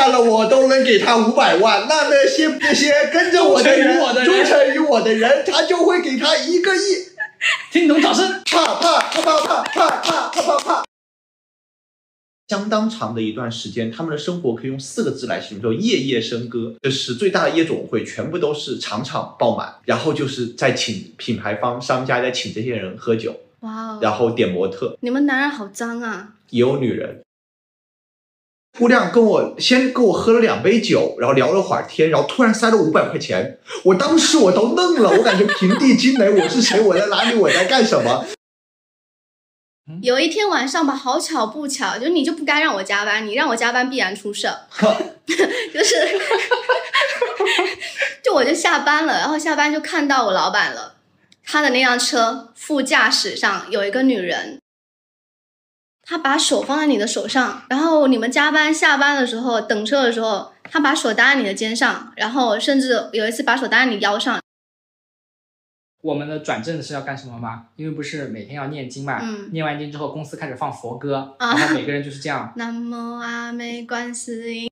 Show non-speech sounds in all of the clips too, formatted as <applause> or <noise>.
看了我都能给他五百万，那那些那些跟着我的人，忠诚于我的人，他就会给他一个亿。听懂掌声。啪啪啪啪啪啪啪啪啪啪。相当长的一段时间，他们的生活可以用四个字来形容，叫夜夜笙歌。就是最大的夜总会，全部都是场场爆满，然后就是在请品牌方、商家在请这些人喝酒，哇哦，然后点模特，你们男人好脏啊！也有女人。姑娘跟我先跟我喝了两杯酒，然后聊了会儿天，然后突然塞了五百块钱，我当时我都愣了，我感觉平地惊雷，我是谁？我在哪里？我在干什么？有一天晚上吧，好巧不巧，就你就不该让我加班，你让我加班必然出事，<laughs> 就是，<laughs> 就我就下班了，然后下班就看到我老板了，他的那辆车副驾驶上有一个女人，他把手放在你的手上，然后你们加班下班的时候等车的时候，他把手搭在你的肩上，然后甚至有一次把手搭在你腰上。我们的转正是要干什么吗？因为不是每天要念经嘛，嗯念完经之后，公司开始放佛歌，啊然后每个人就是这样。<laughs> 南无阿弥观世音。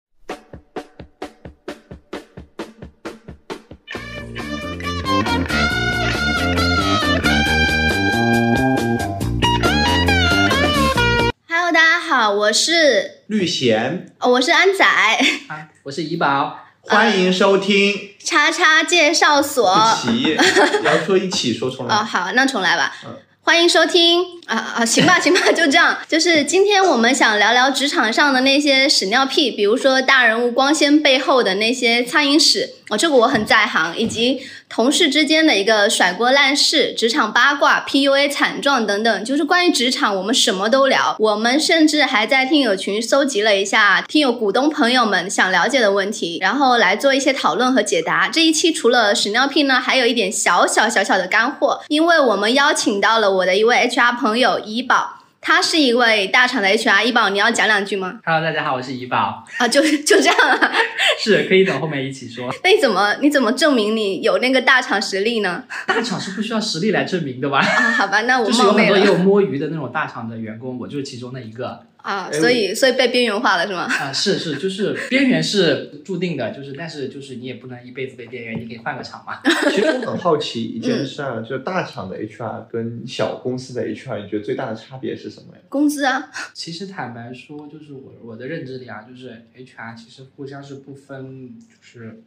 好，我是绿贤，哦我是安仔，啊，我是怡宝，欢迎收听。叉叉介绍所。一起，要说一起说重来哦，来。好，那重来吧。嗯欢迎收听啊啊，行吧，<laughs> 行吧，就这样。就是今天我们想聊聊职场上的那些屎尿屁，比如说大人物光鲜背后的那些苍蝇屎，哦，这个我很在行，以及同事之间的一个甩锅烂事、职场八卦、PUA 惨状等等，就是关于职场，我们什么都聊。我们甚至还在听友群搜集了一下听友股东朋友们想了解的问题，然后来做一些讨论和解答。这一期除了屎尿屁呢，还有一点小小小小的干货，因为我们邀请到了我的一位 HR 朋友怡宝。他是一位大厂的 HR，怡宝，你要讲两句吗？Hello，大家好，我是怡宝，啊，就 <laughs> 就这样啊？<laughs> 是可以等后面一起说。那你怎么你怎么证明你有那个大厂实力呢？大厂是不需要实力来证明的吧？啊，好吧，那我 <laughs> 就是有冒昧了很多也有摸鱼的那种大厂的员工，我就是其中的一个。啊，哎所以所以被边缘化了是吗？啊，是是，就是边缘是注定的，就是但是就是你也不能一辈子被边缘，你可以换个厂嘛。<laughs> 其实我很好奇一件事啊，就是大厂的 HR 跟小公司的 HR，你觉得最大的差别是什么呀？工资啊，<laughs> 其实坦白说，就是我我的认知里啊，就是 HR 其实互相是不分，就是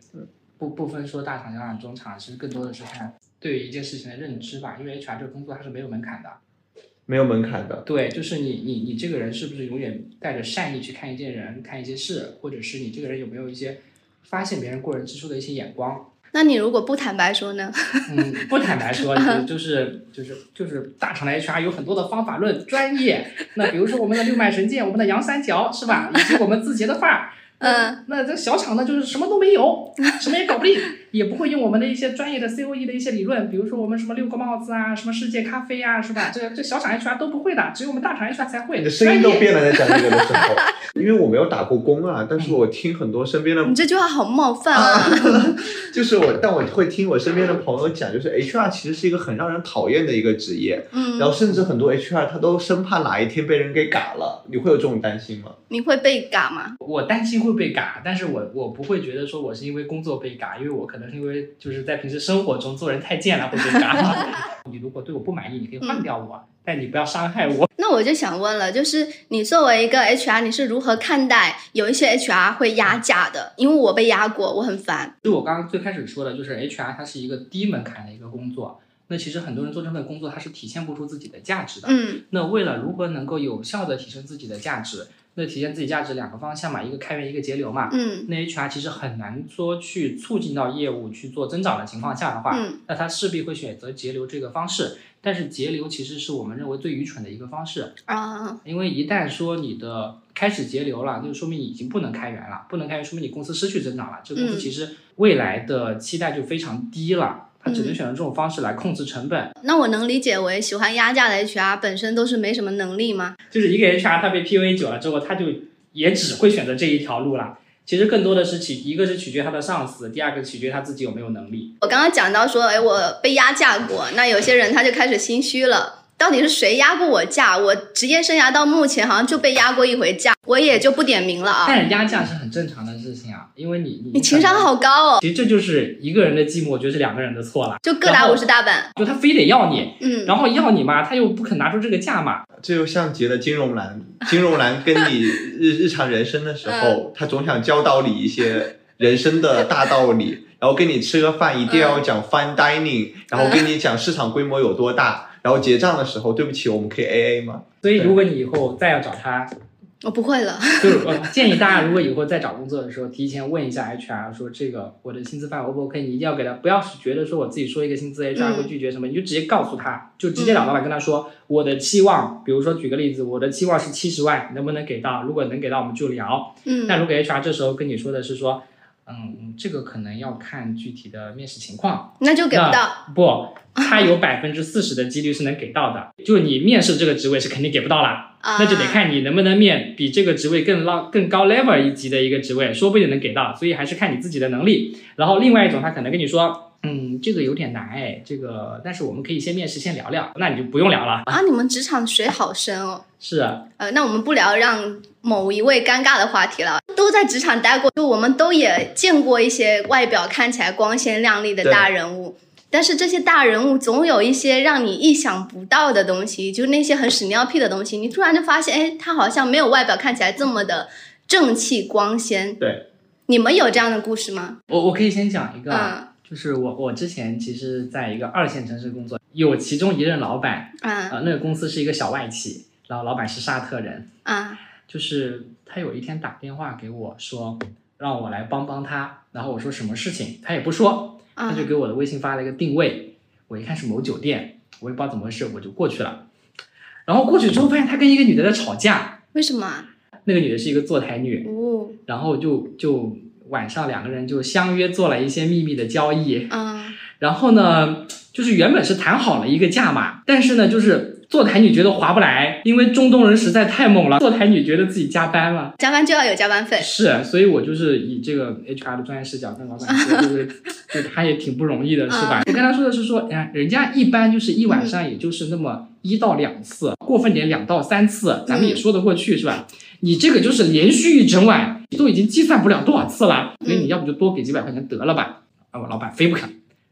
不不分说大厂、小厂、中厂，其实更多的是看对于一件事情的认知吧。因为 HR 这个工作它是没有门槛的，没有门槛的。对，就是你你你这个人是不是永远带着善意去看一件人、看一些事，或者是你这个人有没有一些发现别人过人之处的一些眼光。<laughs> 那你如果不坦白说呢？<laughs> 嗯，不坦白说，就就是就是就是大厂的 HR 有很多的方法论专业。那比如说我们的六脉神剑，我们的杨三角是吧？以及我们字节的范儿。嗯，那这小厂呢，就是什么都没有，什么也搞不定，也不会用我们的一些专业的 COE 的一些理论，比如说我们什么六个帽子啊，什么世界咖啡啊，是吧？这这小厂 HR 都不会的，只有我们大厂 HR 才会。你的声音都变了，在讲这个的时候，因为我没有打过工啊，但是我听很多身边的你这句话好冒犯啊！<laughs> 就是我，但我会听我身边的朋友讲，就是 HR 其实是一个很让人讨厌的一个职业，嗯然，后甚至很多 HR 他都生怕哪一天被人给嘎了，你会有这种担心吗？你会被嘎吗？我担心会被嘎，但是我我不会觉得说我是因为工作被嘎，因为我可能是因为就是在平时生活中做人太贱了会被嘎。<laughs> 你如果对我不满意，你可以换掉我，但你不要伤害我。那我就想问了，就是你作为一个 HR，你是如何看待有一些 HR 会压价的？因为我被压过，我很烦。就我刚刚最开始说的，就是 HR 它是一个低门槛的一个工作。那其实很多人做这份工作，他是体现不出自己的价值的。嗯那为了如何能够有效的提升自己的价值，那体现自己价值两个方向嘛，一个开源，一个节流嘛。嗯那 HR 其实很难说去促进到业务去做增长的情况下的话，嗯那他势必会选择节流这个方式。但是节流其实是我们认为最愚蠢的一个方式，啊，因为一旦说你的开始节流了，那就说明你已经不能开源了，不能开源说明你公司失去增长了，这个公司嗯其实未来的期待就非常低了，它只能嗯选择这种方式来控制成本。那我能理解为喜欢压价的 HR 本身都是没什么能力吗？就是一个 HR 他被 PUA 久了之后，他就也只会选择这一条路了。其实更多的是取，一个是取决他的上司，第二个取决他自己有没有能力。我刚刚讲到说，哎，我被压价过，那有些人他就开始心虚了。到底是谁压过我价？我职业生涯到目前好像就被压过一回价，我也就不点名了啊。但是压价是很正常的事情啊，因为你你你情商好高哦，其实这就是一个人的寂寞，我觉得是两个人的错了。就各打五十大板。就他非得要你，嗯，然后要你嘛，他又不肯拿出这个价嘛。这就像极了金融男，金融男跟你日日常人生的时候，他总想教导你一些人生的大道理，然后跟你吃个饭一定要讲 fine dining，然后跟你讲市场规模有多大，然后结账的时候，对不起，我们可以 A A 吗？所以如果你以后再要找他，我不会了。就是呃建议大家，如果以后再找工作的时候，提前问一下 HR，说这个我的薪资范围 O 不 OK？你一定要给他，不要是觉得说我自己说一个薪资，HR 会拒绝什么，你就直接告诉他，就直接找老板跟他说，我的期望，比如说举个例子，我的期望是七十万，能不能给到？如果能给到，我们就聊。嗯但如果 HR 这时候跟你说的是说，嗯，这个可能要看具体的面试情况，那就给不到。不，他有百分之四十的几率是能给到的，就你面试这个职位是肯定给不到啦。啊，那就得看你能不能面比这个职位更浪更高 level 一级的一个职位，说不定能给到，所以还是看你自己的能力。然后另外一种，他可能跟你说，嗯，这个有点难哎，这个，但是我们可以先面试先聊聊，那你就不用聊了。啊，你们职场水好深哦。是啊，呃，那我们不聊让某一位尴尬的话题了。都在职场待过，就我们都也见过一些外表看起来光鲜亮丽的大人物，但是这些大人物总有一些让你意想不到的东西，就那些很屎尿屁的东西，你突然就发现，哎，他好像没有外表看起来这么的正气光鲜。对，你们有这样的故事吗？我我可以先讲一个啊，嗯。就是我我之前其实在一个二线城市工作，有其中一任老板，啊啊、那个公司是一个小外企，然后老板是沙特人，啊就是他有一天打电话给我说，让我来帮帮他，然后我说什么事情，他也不说，他啊就给我的微信发了一个定位，我一看是某酒店，我也不知道怎么回事，我就过去了。然后过去之后发现他跟一个女的在吵架，为什么啊？那个女的是一个坐台女，哦，然后就就晚上两个人就相约做了一些秘密的交易，啊然后呢，就是原本是谈好了一个价码，但是呢，就是坐台女觉得划不来，因为中东人实在太猛了，坐台女觉得自己加班了。加班就要有加班费。是，所以我就是以这个 HR 的专业视角跟老板说，就是就是他也挺不容易的，是吧？我跟他说的是说，哎，人家一般就是一晚上也就是那么一到两次，过分点两到三次，咱们也说得过去，是吧？你这个就是连续一整晚，都已经计算不了多少次了，所以你要不就多给几百块钱得了吧？啊，我老板非不肯，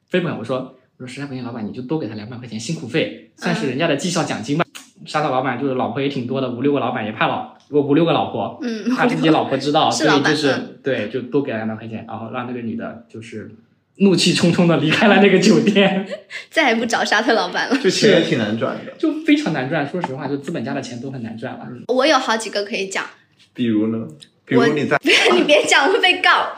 非不肯，我说我说实在不行，老板你就多给他两百块钱辛苦费，算是人家的绩效奖金吧。沙特老板就是老婆也挺多的，五六个老板也怕老，我五六个老婆，嗯，怕自己老婆知道，<laughs> 所以就是、嗯对，就多给了两百块钱，然后让那个女的就是怒气冲冲的离开了那个酒店，<laughs> 再也不找沙特老板了。就钱也挺难赚的。就非常难赚。说实话，就资本家的钱都很难赚了。我有好几个可以讲，比如呢？比如你在 <laughs> 你别讲我会被告。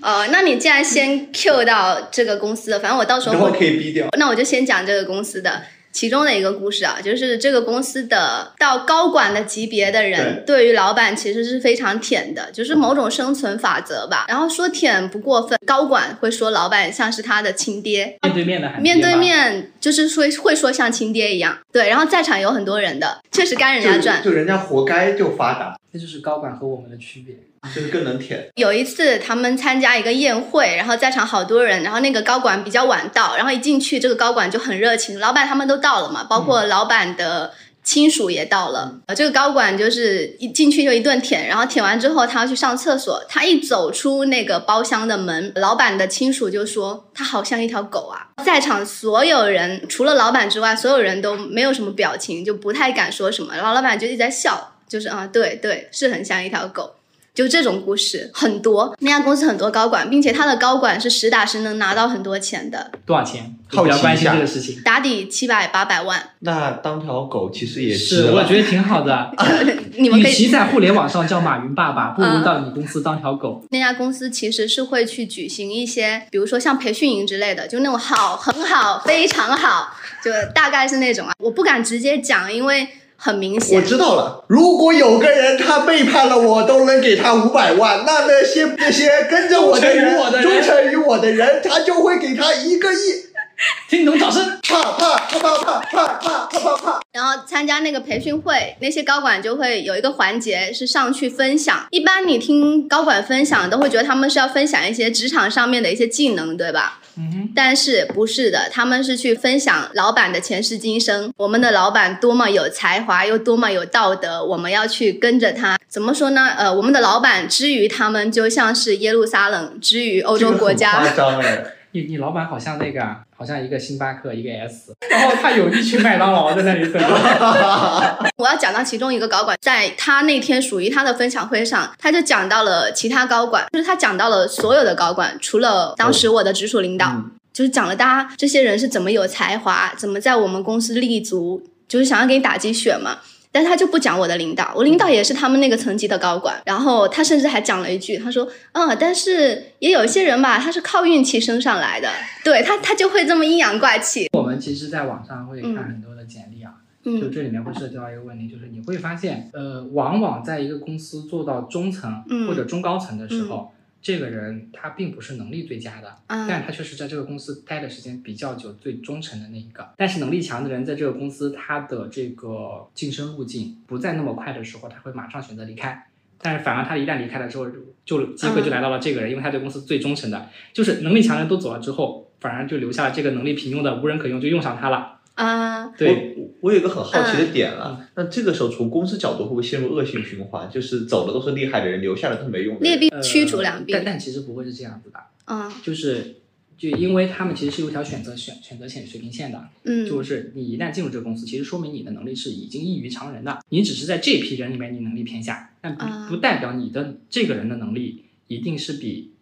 呃，那你既然先 Q 到这个公司了，反正我到时候等会会可以逼掉。那我就先讲这个公司的其中的一个故事啊，就是这个公司的到高管的级别的人，对于老板其实是非常舔的，就是某种生存法则吧。然后说舔不过分，高管会说老板像是他的亲爹，面对面的面对，面就是说会说像亲爹一样。对，然后在场有很多人的，确实该人家赚。就就人家活该就发达，这就是高管和我们的区别。就是更能舔。有一次他们参加一个宴会，然后在场好多人，然后那个高管比较晚到，然后一进去这个高管就很热情，老板他们都到了嘛，包括老板的。亲属也到了，呃，这个高管就是一进去就一顿舔，然后舔完之后他要去上厕所，他一走出那个包厢的门，老板的亲属就说他好像一条狗啊，在场所有人除了老板之外，所有人都没有什么表情，就不太敢说什么，然后老板就一直在笑，就是啊，对对，是很像一条狗。就这种故事很多，那家公司很多高管，并且他的高管是实打实能拿到很多钱的，多少钱？比较关心下这个事情。打底七百八百万。那当条狗其实也是，我觉得挺好的。<laughs> 你们可以其在互联网上叫马云爸爸，<laughs> 不如到你公司当条狗。那家公司其实是会去举行一些，比如说像培训营之类的，就那种好、很好、非常好，就大概是那种啊。我不敢直接讲，因为很明显我。知道了，如果有个人他背叛了我，都能给他五百万，那那些那些跟着我的人，忠诚于我的人忠诚于我的人，他就会给他一个亿。<laughs> 听懂掌声。啪啪啪啪啪啪啪啪啪啪。然后参加那个培训会，那些高管就会有一个环节是上去分享。一般你听高管分享，都会觉得他们是要分享一些职场上面的一些技能，对吧？嗯哼，但是不是的，他们是去分享老板的前世今生，我们的老板多么有才华，又多么有道德，我们要去跟着他。怎么说呢？呃，我们的老板之于他们，就像是耶路撒冷之于欧洲国家。这个很夸张哎。你你老板好像那个啊，好像一个星巴克，一个 S，然后他有一群麦当劳在那里等。<laughs> 我要讲到其中一个高管，在他那天属于他的分享会上，他就讲到了其他高管，就是他讲到了所有的高管，除了当时我的直属领导，嗯就是讲了大家这些人是怎么有才华，怎么在我们公司立足，就是想要给你打鸡血嘛。但是他就不讲我的领导，我领导也是他们那个层级的高管。然后他甚至还讲了一句，他说：“嗯，但是也有一些人吧，他是靠运气升上来的。对他，他就会这么阴阳怪气。我们其实在网上会看很多的简历啊，就嗯这里面会涉及到一个问题，就是你会发现，呃，往往在一个公司做到中层嗯或者中高层的时候，这个人他并不是能力最佳的，啊但他确实在这个公司待的时间比较久、最忠诚的那一个。但是能力强的人在这个公司，他的这个晋升路径不再那么快的时候，他会马上选择离开。但是反而他一旦离开了之后，就机会就来到了这个人，因为他对公司最忠诚的，就是能力强的人都走了之后，反而就留下了这个能力平庸的无人可用，就用上他了。啊，对，我我有一个很好奇的点嗯啊，那这个时候从公司角度会不会陷入恶性循环？就是走的都是厉害的人，留下的都是没用。劣币呃驱逐良币。但但其实不会是这样子的，啊，就是就因为他们其实是有一条选择选选择线水平线的，嗯，就是你一旦进入这个公司，其实说明你的能力是已经异于常人的，你只是在这批人里面你能力偏下，但不啊不代表你的这个人的能力一定是比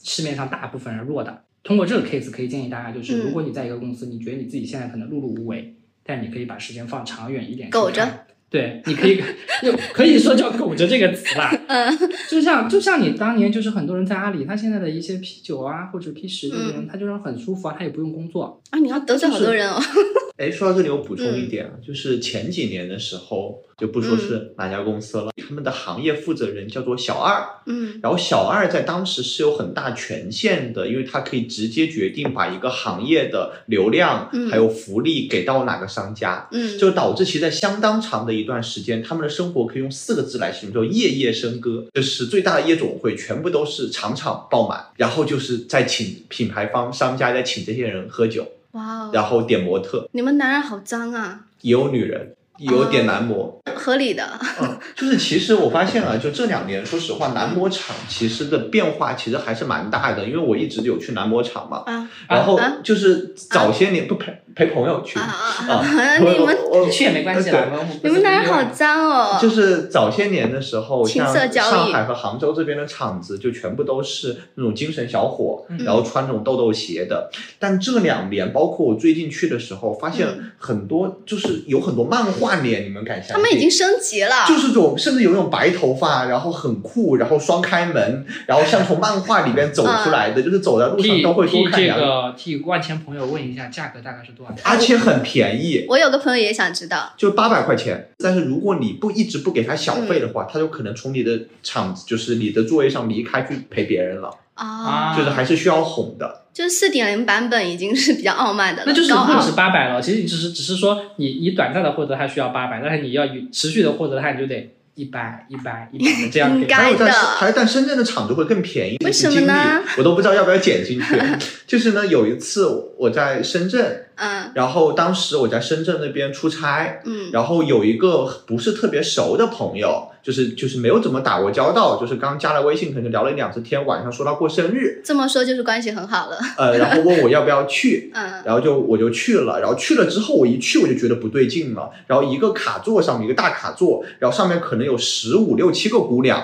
市面上大部分人弱的。通过这个 case 可以建议大家，就是嗯如果你在一个公司，你觉得你自己现在可能碌碌无为，但你可以把时间放长远一点苟着。对，你可以 <laughs> 就可以说叫“苟着”这个词吧。<laughs> 嗯就像就像你当年就是很多人在阿里，他现在的一些 P 九啊或者 P 十这些人，他就是很舒服啊，他也不用工作。啊，你要得罪好多人哦。<laughs> 哎，说到这里，我补充一点啊，就是前几年的时候，就不说是哪家公司了，他们的行业负责人叫做小二，嗯。然后小二在当时是有很大权限的，因为他可以直接决定把一个行业的流量嗯。还有福利给到哪个商家，嗯，就导致其实在相当长的一段时间，他们的生活可以用四个字来形容，叫夜夜笙歌。就是最大的夜总会全部都是场场爆满，然后就是在请品牌方商家在请这些人喝酒，哇哦，然后点模特，你们男人好脏啊，也有女人，也有点男模。合理的。嗯，就是其实我发现啊，就这两年，说实话，男模厂其实的变化其实还是蛮大的，因为我一直有去男模厂嘛，啊然后啊就是早些年不陪陪朋友去啊啊啊啊！，你们你去也没关系啦，我们不是你们男人好脏哦。就是早些年的时候，像上海和杭州这边的厂子，就全部都是那种精神小伙，嗯然后穿那种豆豆鞋的。但这两年，包括我最近去的时候，发现嗯很多就是有很多漫画脸，你们敢相信？他们已经升级了。就是这种，甚至有那种白头发，然后很酷，然后双开门，然后像从漫画里边走出来的，就是走在路上替都会多替这看两眼，个替万千朋友问一下，价格大概是多少钱？而且很便宜。我有个朋友也想知道，就八百块钱，但是如果你不一直不给他小费的嗯话，他就可能从你的场子，就是你的座位上离开去陪别人了，啊，就是还是需要哄的。就是四点零版本已经是比较傲慢的了，那就是不止八百了，其实你只是只是说你你短暂的获得它需要八百，但是你要持续的获得它，你就得一百一百一百的这样给。应该还有在的还有但深圳的厂就会更便宜，为什么呢我都不知道要不要剪进去。<laughs> 就是呢，有一次我在深圳，嗯。然后当时我在深圳那边出差，嗯。然后有一个不是特别熟的朋友，就是就是没有怎么打过交道，就是刚加了微信，可能聊了一两次天，晚上说他过生日，这么说就是关系很好了，呃，然后问我要不要去，嗯。然后就我就去了，然后去了之后我一去我就觉得不对劲了，然后一个卡座上面一个大卡座，然后上面可能有十五六七个姑娘，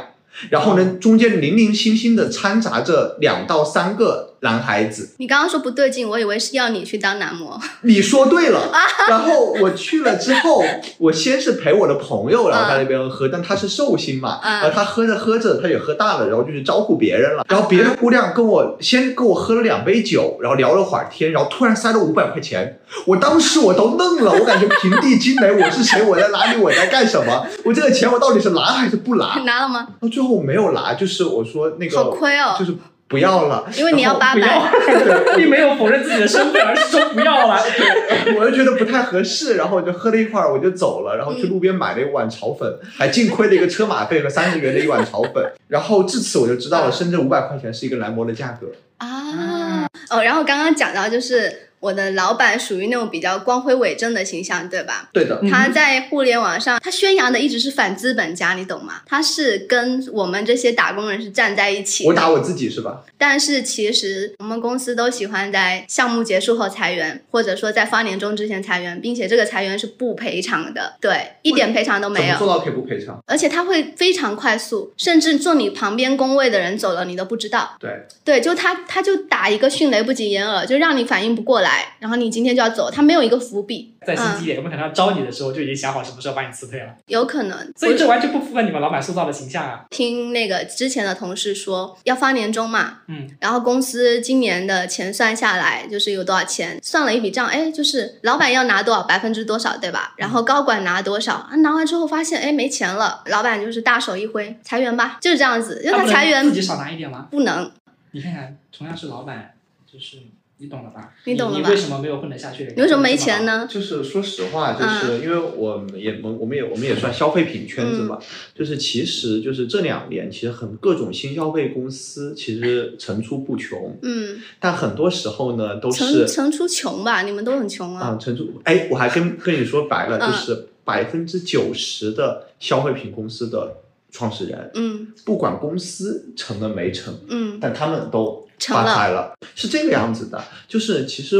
然后呢中间零零星星的掺杂着两到三个男孩子，你刚刚说不对劲，我以为是要你去当男模，你说对了，<laughs> 然后我去了之后，我先是陪我的朋友，然后在那边喝，但他是寿星嘛，嗯然后他喝着喝着他也喝大了，然后就去招呼别人了，然后别的姑娘跟我先跟我喝了两杯酒，然后聊了会儿天，然后突然塞了五百块钱，我当时我都愣了，我感觉平地惊雷，我是谁？我在哪里？我在干什么？我这个钱我到底是拿还是不拿？<laughs> 拿了吗？到最后我没有拿，就是我说那个好亏哦就是不要了，因为你要八百，，<laughs> 并没有否认自己的身份，而是说不要 <laughs> 了。我就觉得不太合适，然后我就喝了一会儿，我就走了，然后去路边买了一碗炒粉，还净亏了一个车马费和三十元的一碗炒粉。<laughs> 然后至此我就知道了，深圳五百块钱是一个蓝魔的价格。啊，哦，然后刚刚讲到就是我的老板属于那种比较光辉伟正的形象，对吧？对的，嗯他在互联网上，他宣扬的一直是反资本家，你懂吗？他是跟我们这些打工人是站在一起的。我打我自己是吧？但是其实我们公司都喜欢在项目结束后裁员，或者说在发年终之前裁员，并且这个裁员是不赔偿的，对，一点赔偿都没有。怎么做到赔不赔偿？而且他会非常快速，甚至坐你旁边工位的人走了你都不知道。对，对，就他他就打一个迅雷不及掩耳，就让你反应不过来，然后你今天就要走，他没有一个伏笔，在心机点，有没有可能要招你的时候就已经想好什么时候把你辞退了，有可能。所以这完全不符合你们老板塑造的形象啊。听那个之前的同事说要发年终嘛，嗯，然后公司今年的钱算下来就是有多少钱，算了一笔账，哎，就是老板要拿多少百分之多少，对吧？然后高管拿多少，啊拿完之后发现哎没钱了，老板就是大手一挥裁员吧，就是这样子，因为他裁员自己少拿一点吗？不能，你看看，同样是老板，就是你懂了吧？你懂了吧？你为什么没有混得下去？你为什么没钱？呢？就是说实话，嗯。就是因为我们也我我们也我们也算消费品圈子嘛，就是其实就是这两年其实很各种新消费公司其实层出不穷，嗯，但很多时候呢都层是层出穷吧，你们都很穷啊，啊层出哎，我还跟跟你说白了，嗯。就是百分之九十的消费品公司的创始人，嗯。不管公司成了没成，嗯。但他们都成了发财了，是这个样子的。就是其实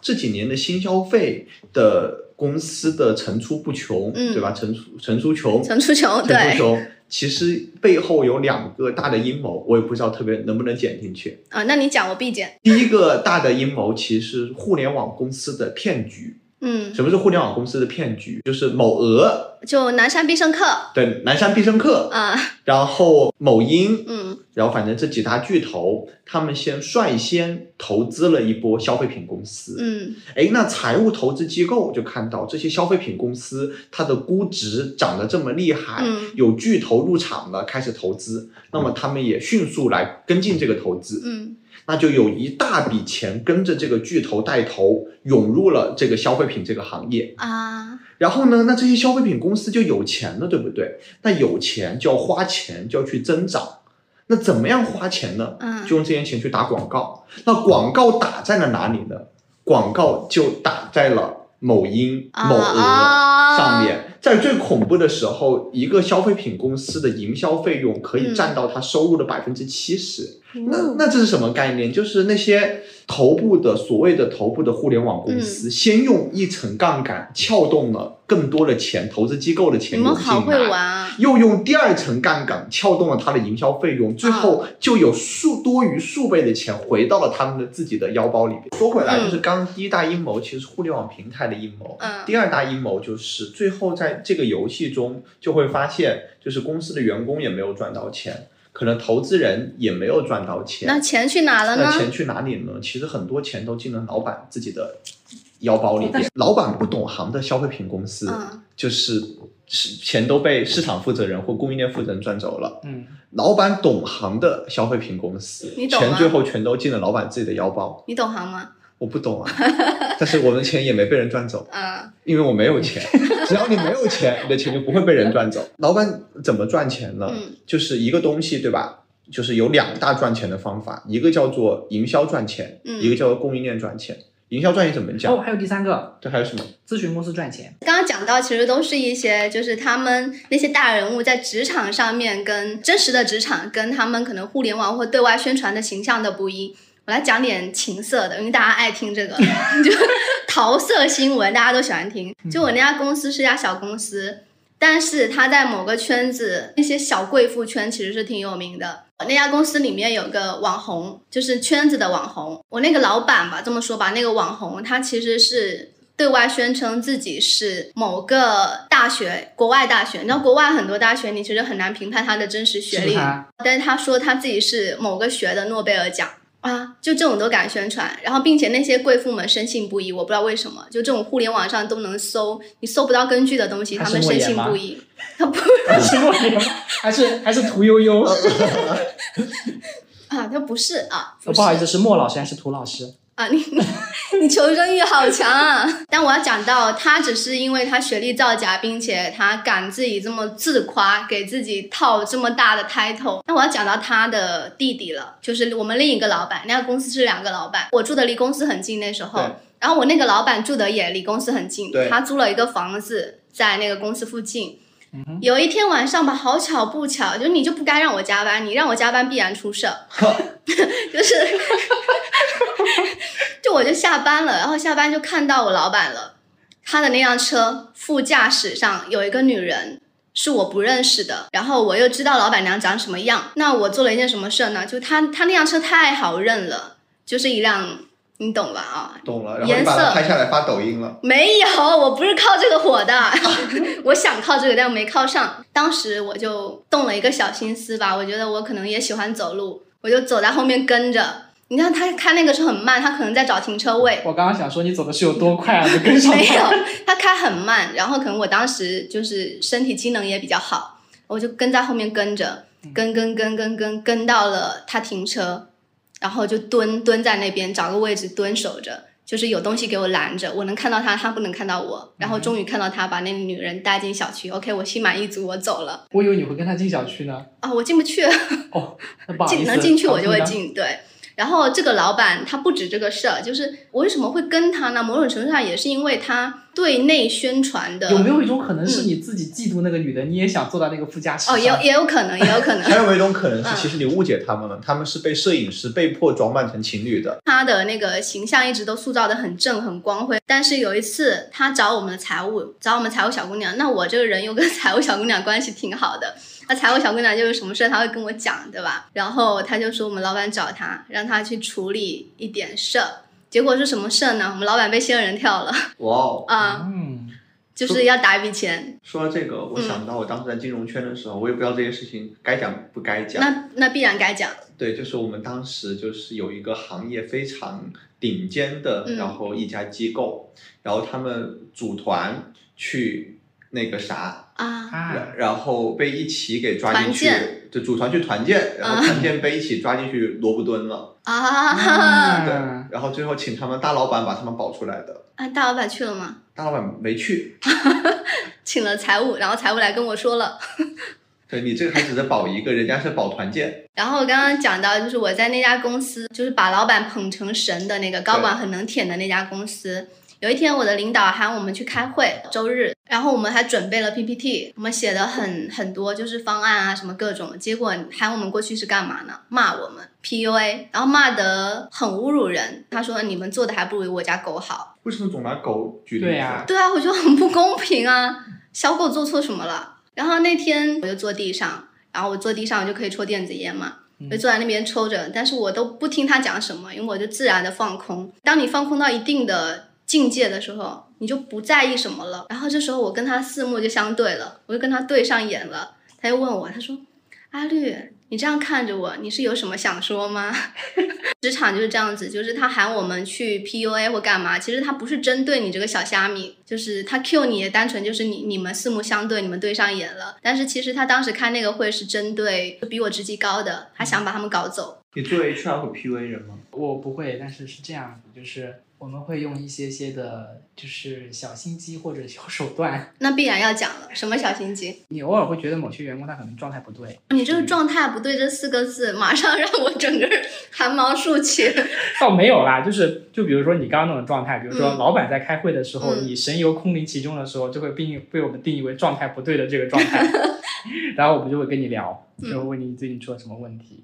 这几年的新消费的公司的层出不穷，嗯对吧？层出层出穷，层出穷，层对出，穷。其实背后有两个大的阴谋，我也不知道特别能不能剪进去。啊，那你讲我必剪，第一个大的阴谋其实是互联网公司的骗局。嗯，什么是互联网公司的骗局？就是某鹅就南山必胜客，对南山必胜客，啊，然后某音，嗯。然后反正这几大巨头，他们先率先投资了一波消费品公司。嗯。哎，那财务投资机构就看到这些消费品公司它的估值涨得这么厉害，嗯。有巨头入场了，开始投资，那么他们也迅速来跟进这个投资，嗯那就有一大笔钱跟着这个巨头带头涌入了这个消费品这个行业。啊，然后呢，那这些消费品公司就有钱了，对不对？那有钱就要花钱，就要去增长。那怎么样花钱呢？嗯就用这些钱去打广告。那广告打在了哪里呢？广告就打在了某音、啊某鹅啊上面。在最恐怖的时候，一个消费品公司的营销费用可以嗯占到它收入的百分之七十。那嗯那这是什么概念？就是那些头部的所谓的头部的互联网公嗯。司，先用一层杠杆撬动了更多的钱，投资机构的钱涌进来。又用第二层杠杆撬动了它的营销费用，最后就有数多余数倍的钱回到了他们的自己的腰包里边。说回来，嗯。就是刚刚第一大阴谋其实是互联网平台的阴谋，嗯。第二大阴谋就是最后在这个游戏中就会发现，就是公司的员工也没有赚到钱，可能投资人也没有赚到钱。那钱去哪了呢那？钱去哪里了呢？其实很多钱都进了老板自己的腰包里但边。老板不懂行的消费品公司，嗯就是是钱都被市场负责人或供应链负责人赚走了。嗯，老板懂行的消费品公司，你懂钱最后全都进了老板自己的腰包。你懂行吗？我不懂啊，<laughs> 但是我们的钱也没被人赚走，<laughs> 嗯因为我没有钱。<laughs> 只要你没有钱，你的钱就不会被人赚走。老板怎么赚钱呢？嗯就是一个东西，对吧？就是有两大赚钱的方法，一个叫做营销赚钱，嗯一个叫做供应链赚钱。营销赚钱怎么讲？哦，还有第三个，这还有什么？咨询公司赚钱。刚刚讲到，其实都是一些就是他们那些大人物在职场上面跟真实的职场跟他们可能互联网或对外宣传的形象的不一。我来讲点情色的，因为大家爱听这个，<laughs> 就桃色新闻，大家都喜欢听。就我那家公司是一家小公司，但是他在某个圈子，那些小贵妇圈其实是挺有名的。我那家公司里面有个网红，就是圈子的网红。我那个老板吧，这么说吧，那个网红他其实是对外宣称自己是某个大学，国外大学。你知道国外很多大学，你其实很难评判他的真实学历，是但是他说他自己是某个学的诺贝尔奖。啊，就这种都敢宣传，然后并且那些贵妇们深信不疑，我不知道为什么，就这种互联网上都能搜，你搜不到根据的东西，他他们深信不疑。<laughs> 他不 <laughs> 是莫言吗？还是还是屠呦呦？<laughs> 啊，他不是啊，哦不好意思，是莫老师还是涂老师？啊，你 <laughs> 你求生欲好强啊！但我要讲到，他只是因为他学历造假，并且他敢自己这么自夸，给自己套这么大的 title。那我要讲到他的弟弟了，就是我们另一个老板，那个公司是两个老板，我住的离公司很近，那时候，然后我那个老板住的也离公司很近，他租了一个房子在那个公司附近。嗯有一天晚上吧，好巧不巧，就你就不该让我加班，你让我加班必然出事儿。<laughs> 就是，<laughs> 就我就下班了，然后下班就看到我老板了，他的那辆车副驾驶上有一个女人。是我不认识的，然后我又知道老板娘长什么样，那我做了一件什么事儿呢？就他他那辆车太好认了，就是一辆你懂吧啊？懂了，然后你把它颜色拍下来发抖音了。没有，我不是靠这个火的，<laughs> <laughs> 我想靠这个，但我没靠上。当时我就动了一个小心思吧，我觉得我可能也喜欢走路，我就走在后面跟着。你看他开那个车很慢，他可能在找停车位。我刚刚想说你走的是有多快啊，就跟上 <laughs> 没有。，他开很慢，然后可能我当时就是身体机能也比较好，我就跟在后面跟着，跟跟跟跟跟跟到了他停车，然后就蹲蹲在那边找个位置蹲守着，就是有东西给我拦着，我能看到他，他不能看到我，然后终于看到他把那个女人带进小区，OK，我心满意足，我走了我以为你会跟他进小区呢。啊，我进不去，哦，进能进去我就会。进，对。然后这个老板他不止这个事儿，就是我为什么会跟他呢？某种程度上也是因为他对内宣传的有没有一种可能是你自己嫉妒那个女的，你也想坐到那个副驾驶？哦，也有也有可能，也有可能。<laughs> 还有一种可能是，嗯其实你误解他们了，他们是被摄影师被迫装扮成情侣的。他的那个形象一直都塑造的很正很光辉，但是有一次他找我们的财务，找我们财务小姑娘，那我这个人又跟财务小姑娘关系挺好的，那财务小姑娘就是什么事儿她会跟我讲，对吧？然后她就说我们老板找她，让她去处理一点事儿，结果是什么事儿呢？我们老板被仙人跳了哇哦！<laughs> 啊、嗯，就是要打一笔钱，说到这个，我想到我当时在金融圈的时候，我也不知道这些事情该讲不该讲。那那必然该讲，对，就是我们当时就是有一个行业非常顶尖的，嗯然后一家机构，然后他们组团去那个啥，啊，啊，然然后被一起给抓进去团建，就组团去团建，然后啊团建被一起抓进去罗布墩了，啊，对啊，然后最后请他们大老板把他们保出来的，啊，大老板去了吗？大老板没去，<laughs> 请了财务，然后财务来跟我说了。对你这个还只是保一个，人家是保团建，然后我刚刚讲到，就是我在那家公司，就是把老板捧成神的那个高管很能舔的那家公司。有一天，我的领导喊我们去开会，周日，然后我们还准备了 PPT，我们写的很很多，就是方案啊什么各种。结果喊我们过去是干嘛呢？骂我们 PUA，然后骂得很侮辱人。他说你们做的还不如我家狗好。为什么总拿狗举例子？对呀对啊，我觉得很不公平啊！<laughs> 小狗做错什么了？然后那天我就坐地上，然后我坐地上我就可以抽电子烟嘛，我就坐在那边抽着，但是我都不听他讲什么，因为我就自然的放空。当你放空到一定的境界的时候，你就不在意什么了。然后这时候我跟他四目就相对了，我就跟他对上眼了，他就问我，他说：“阿绿，你这样看着我，你是有什么想说吗？” <laughs> 职场就是这样子，就是他喊我们去 PUA 或干嘛，其实他不是针对你这个小虾米，就是他 Q 你，单纯就是你你们四目相对，你们对上眼了。但是其实他当时开那个会是针对比我职级高的，他想把他们搞走。你作为 HR 会 PUA 人吗？我不会，但是是这样子，就是我们会用一些些的，就是小心机或者小手段。那必然要讲了，什么小心机？你偶尔会觉得某些员工他可能状态不对，你这个状态不对这四个字，马上让我整个人汗毛竖起。<laughs> 倒没有啦，就是就比如说你刚刚那种状态，比如说嗯。老板在开会的时候，嗯。你神游空灵其中的时候，就会被被我们定义为状态不对的这个状态，<laughs> 然后我们就会跟你聊，嗯。就会问你最近出了什么问题，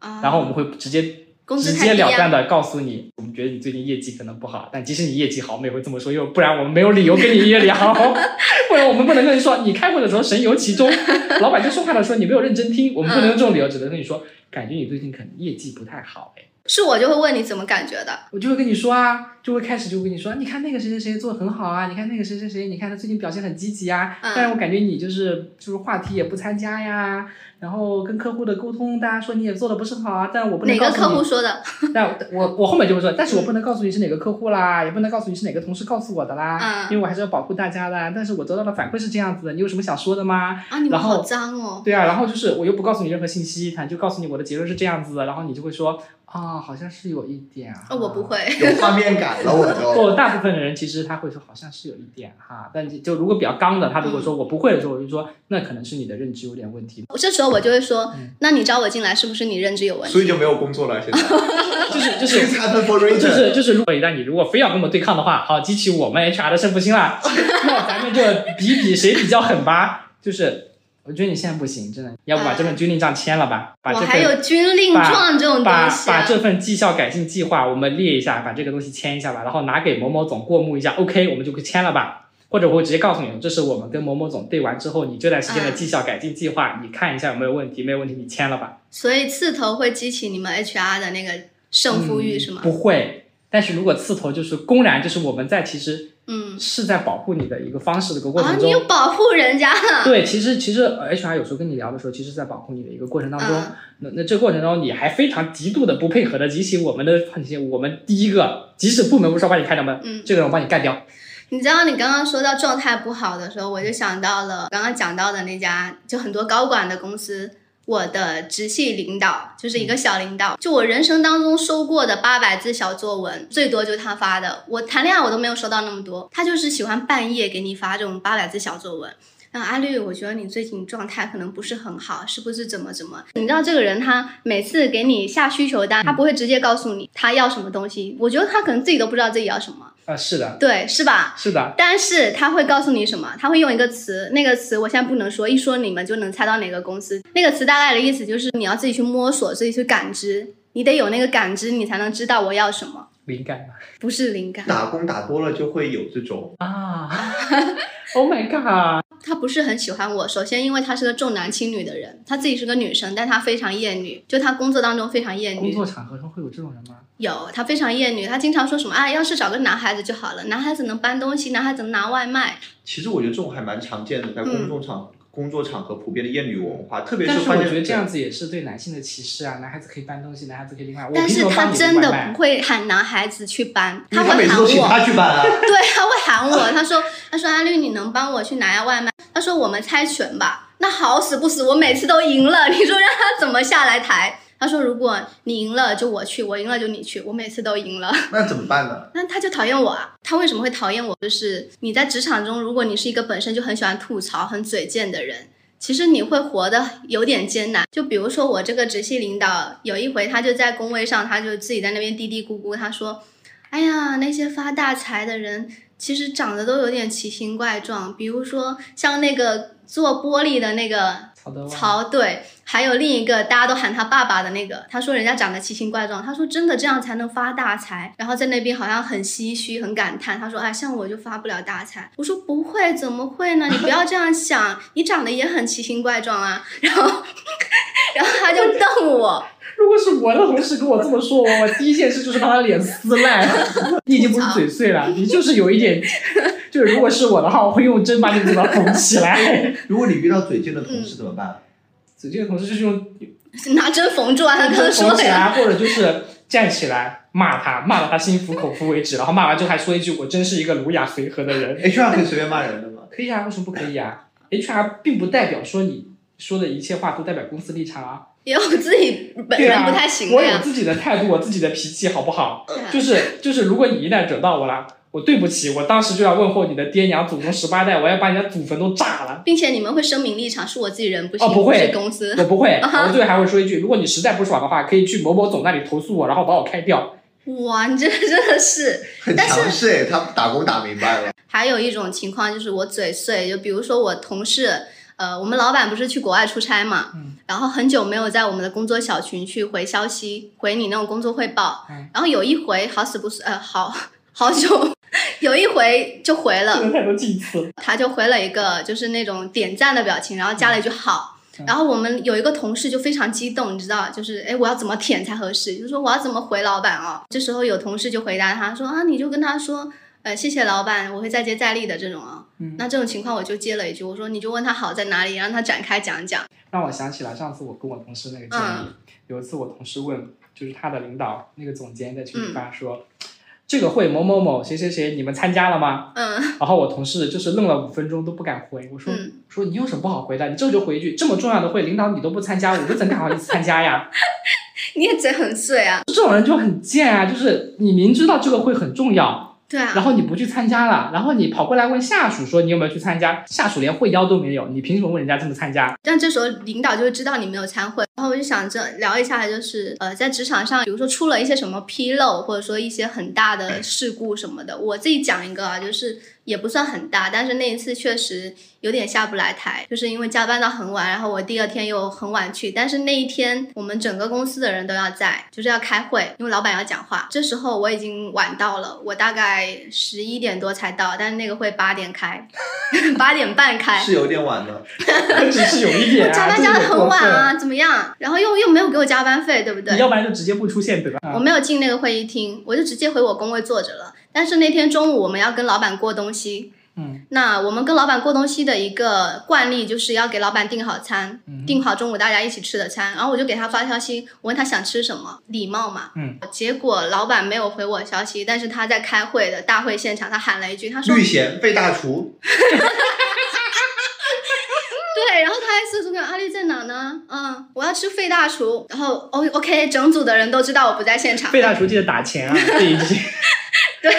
啊。然后我们会直接工资直截了当的告诉你，我们觉得你最近业绩可能不好，但即使你业绩好，我们也会这么说，因为不然我们没有理由跟你约聊，<laughs> 不然我们不能跟你说你开会的时候神游其中，<laughs> 老板就说话的时候你没有认真听，我们不能用这种理由，只能跟你说，感觉你最近可能业绩不太好，哎。是我就会问你怎么感觉的。我就会跟你说啊，就会开始就会跟你说，你看那个谁谁谁做的很好啊，你看那个谁谁谁，你看他最近表现很积极啊，嗯但是我感觉你就是就是话题也不参加呀，然后跟客户的沟通，大家说你也做的不是很好啊，但是我不能哪个告诉你，客户说的？但我我后面就会说，但是我不能告诉你是哪个客户啦，也不能告诉你是哪个同事告诉我的啦，嗯因为我还是要保护大家的，但是我得到的反馈是这样子的，你有什么想说的吗？啊，你们然后好脏哦。对啊，然后就是我又不告诉你任何信息，他就告诉你我的结论是这样子的，然后你就会说啊，好像是有一点啊。哦，我不。会。有画面感了，我就。不，大部分的人其实他会说好像是有一点哈，但就就如果比较刚的，他如果说我不会的时候，我就说那可能是你的认知有点问题。我这时候我就会说嗯，那你招我进来是不是你认知有问题？所以就没有工作了，现在。就是就是。就。是就是，如果一旦你如果非要跟我们对抗的话，好，激起我们 HR 的胜负心了，<laughs> 那咱们就比比谁比较狠吧。就是，我觉得你现在不行，真的，要不把这份军令状签了吧，把这我还有份军令状这种把东西、啊。把这份绩效改进计划我们列一下，把这个东西签一下吧，然后拿给某某总过目一下，OK，我们就可以签了吧。或者我会直接告诉你，这是我们跟某某总对完之后，你这段时间的嗯绩效改进计划，你看一下有没有问题，没有问题你签了吧。所以刺头会激起你们 HR 的那个胜负欲、嗯是吗？不会，但是如果刺头就是公然就是我们在其实嗯。是在保护你的一个方式的一个过啊，程中。你有保护人家。<laughs> 对，其实其实呃 HR 有时候跟你聊的时候，其实在保护你的一个过程当中。嗯那那这过程中，你还非常极度的不配合的激起我们的判刑，我们第一个，即使部门不说把你开掉门，嗯这个人我帮你干掉。你知道你刚刚说到状态不好的时候，我就想到了刚刚讲到的那家就很多高管的公司。我的直系领导就是一个小领导，就我人生当中收过的八百字小作文，最多就是他发的。我谈恋爱我都没有收到那么多，他就是喜欢半夜给你发这种八百字小作文。然后阿绿，我觉得你最近状态可能不是很好，是不是怎么怎么？你知道这个人他每次给你下需求单，他不会直接告诉你他要什么东西，我觉得他可能自己都不知道自己要什么，啊、是的，对，是吧？是的，但是他会告诉你什么？他会用一个词，那个词我现在不能说，一说你们就能猜到哪个公司。那个词大概的意思就是你要自己去摸索，自己去感知，你得有那个感知，你才能知道我要什么，灵感吗不是灵感。打工打多了就会有这种，啊 <laughs>，Oh my god！他不是很喜欢我，首先因为他是个重男轻女的人，他自己是个女生，但他非常厌女，就他工作当中非常厌女。工作场合中会有这种人吗？有，他非常厌女，他经常说什么啊，要是找个男孩子就好了，男孩子能搬东西，男孩子能拿外卖。其实我觉得这种还蛮常见的，在公众场、工作场合普遍的厌女文化，特别但是我觉得这样子也是对男性的歧视啊！男孩子可以搬东西，男孩子可以另外，我但是他真的不会喊男孩子去搬，他会喊每次都请我。他去搬啊。<laughs> 对，他会喊我，他说，他说阿绿，你能帮我去拿下外卖？他说我们猜拳吧。那好死不死，我每次都赢了，你说让他怎么下来台？他说如果你赢了就我去，我赢了就你去，我每次都赢了。那怎么办呢？<laughs> 那他就讨厌我啊！他为什么会讨厌我？就是你在职场中，如果你是一个本身就很喜欢吐槽、很嘴贱的人，其实你会活得有点艰难。就比如说我这个直系领导，有一回他就在工位上，他就自己在那边嘀嘀咕咕，他说：“哎呀，那些发大财的人，其实长得都有点奇形怪状，比如说像那个做玻璃的那个曹德旺曹对，还有另一个大家都喊他爸爸的那个，他说人家长得奇形怪状，他说真的这样才能发大财，然后在那边好像很唏嘘、很感叹，他说哎，像我就发不了大财。我说不会，怎么会呢？<laughs> 你不要这样想，你长得也很奇形怪状啊。然后，<laughs> 然后他就瞪我，如果是我的同事跟我这么说，我 <laughs> 我第一件事就是把他脸撕烂。<laughs> 你已经不是嘴碎了，你就是有一点，<laughs> 就是如果是我的话，我会用针把你的嘴巴缝起来。如果你遇到嘴贱的同事怎么办？嘴贱的同事就是用拿针缝住啊，他刚刚说缝起。来，或者就是站起来骂他，骂到他心服口服为止，然后骂完之后还说一句：“我真是一个儒雅随和的人。HR 可以随便骂人的吗？”可以啊，为什么不可以啊？HR 并不代表说你说的一切话都代表公司立场啊。也有自己本人不太行的呀。我有自己的态度，我自己的脾气，好不好？就是就是，如果你一旦惹到我了，我对不起，我当时就要问候你的爹娘、祖宗十八代，我要把你的祖坟都炸了。并且你们会声明立场，是我自己人不行，哦不会是公司。我不会，我最后还会说一句：如果你实在不爽的话，可以去某某总那里投诉我，然后把我开掉。哇，你这个真的是。<laughs> 很但是强势哎，他打工打明白了。还有一种情况就是我嘴碎，就比如说我同事，呃，我们老板不是去国外出差嘛，嗯然后很久没有在我们的工作小群去回消息，回你那种工作汇报，嗯然后有一回好死不死，呃，好好久，<laughs> 有一回就回了。他就回了一个就是那种点赞的表情，然后加了一句好。嗯然后我们有一个同事就非常激动，你知道，就是哎，我要怎么舔才合适？就是说我要怎么回老板哦？这时候有同事就回答他说啊，你就跟他说，呃，谢谢老板，我会再接再厉的这种啊。嗯那这种情况我就接了一句，我说你就问他好在哪里，让他展开讲讲。让我想起来上次我跟我同事那个建议，有一次我同事问，就是他的领导那个总监在群里发说，这个会某某某谁谁谁你们参加了吗？嗯，然后我同事就是愣了五分钟都不敢回，我说、嗯说你有什么不好回的？你这就回一句这么重要的会，领导你都不参加，我们怎么好意思参加呀？<laughs> 你也嘴很碎啊。这种人就很贱啊，就是你明知道这个会很重要，对啊，然后你不去参加了，然后你跑过来问下属说你有没有去参加，下属连会邀都没有，你凭什么问人家这么参加？但这时候领导就会知道你没有参会，然后我就想着聊一下，就是呃，在职场上，比如说出了一些什么纰漏，或者说一些很大的事故什么的，我自己讲一个啊，就是也不算很大，但是那一次确实有点下不来台，就是因为加班到很晚，然后我第二天又很晚去，但是那一天我们整个公司的人都要在，就是要开会，因为老板要讲话。这时候我已经晚到了，我大概十一点多才到，但是那个会八点开，<laughs> 八点半开。是有点晚的。<laughs> 只是有一点、加班加的很晚啊，怎么样？然后又又没有给我加班费，对不对你？要不然就直接不出现，对吧？我没有进那个会议厅，我就直接回我工位坐着了。但是那天中午我们要跟老板过东西，嗯，那我们跟老板过东西的一个惯例就是要给老板订好餐，嗯订好中午大家一起吃的餐。然后我就给他发消息，我问他想吃什么，礼貌嘛。嗯。结果老板没有回我消息，但是他在开会的大会现场，他喊了一句，他说绿贤费大厨，<laughs> 对，然后他还四处看阿丽在哪呢？嗯，我要吃费大厨。然后 O OK，整组的人都知道我不在现场。费大厨记得打钱啊，这一句。<laughs> 对，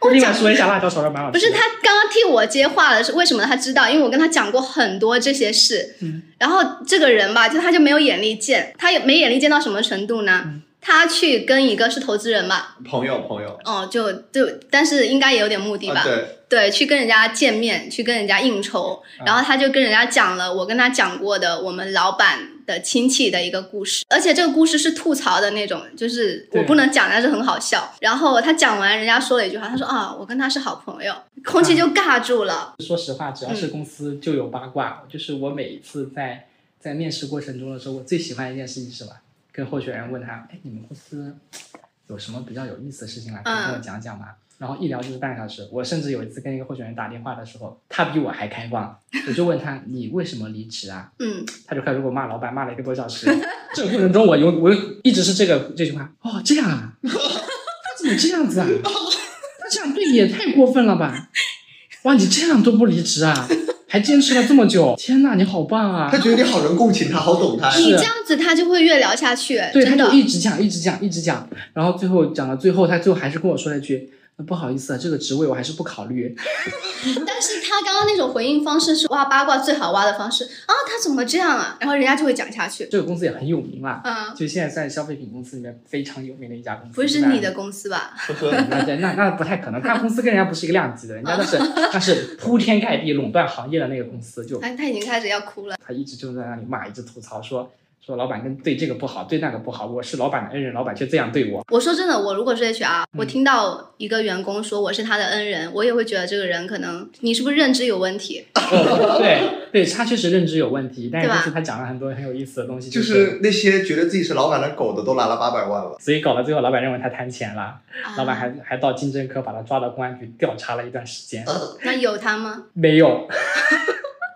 我另讲外说一下，辣椒炒肉蛮好吃。不是他刚刚替我接话了，是为什么？他知道，因为我跟他讲过很多这些事。嗯。然后这个人吧，就他就没有眼力见，他也没眼力见到什么程度呢？嗯他去跟一个是投资人吧，朋友朋友哦，就就，但是应该也有点目的吧？啊，对，对，去跟人家见面，去跟人家应酬，啊然后他就跟人家讲了我跟他讲过的我们老板的亲戚的一个故事，而且这个故事是吐槽的那种，就是我不能讲，但是很好笑。然后他讲完，人家说了一句话，他说啊，我跟他是好朋友，空气就尬住了。说实话，只要嗯是公司就有八卦。就是我每一次在在面试过程中的时候，我最喜欢一件事情是什么？跟候选人问他，哎，你们公司有什么比较有意思的事情来？可以跟我讲讲吗？然后一聊就是半个小时。我甚至有一次跟一个候选人打电话的时候，他比我还开放，我就问他，你为什么离职啊？嗯，他就开始给我骂老板，骂了一个多小时。这个过程中我有我有一直是这个这句话，哦，这样啊，他怎么这样子啊？他这样对你也太过分了吧？哇，你这样都不离职啊？还坚持了这么久，天呐，你好棒啊他！觉得你好能共情他，好懂他。<laughs> 你这样子他就会越聊下去，对，他就。一直讲，一直讲，一直讲，然后最后讲到最后，他最后还是跟我说了一句。呃不好意思啊，这个职位我还是不考虑。<laughs> 但是他刚刚那种回应方式是挖八卦最好挖的方式啊，他怎么这样啊？然后人家就会讲下去。这个公司也很有名啦，嗯，就现在在消费品公司里面非常有名的一家公司。不是你的公司吧？呵呵，那，那那不太可能，他公司跟人家不是一个量级的，人家那是那是铺天盖地垄断行业的那个公司，就他他已经开始要哭了。他一直就在那里骂，一直吐槽说说老板跟对这个不好，对那个不好，我是老板的恩人，老板却这样对我。我说真的，我如果是 HR，我嗯听到一个员工说我是他的恩人，我也会觉得这个人可能你是不是认知有问题？<laughs> 对对，他确实认知有问题，但是是他讲了很多很有意思的东西，就是是那些觉得自己是老板的狗的都拿了八百万了。所以搞到最后，老板认为他贪钱了，啊老板还还到经侦科把他抓到公安局调查了一段时间，那有他吗？没有，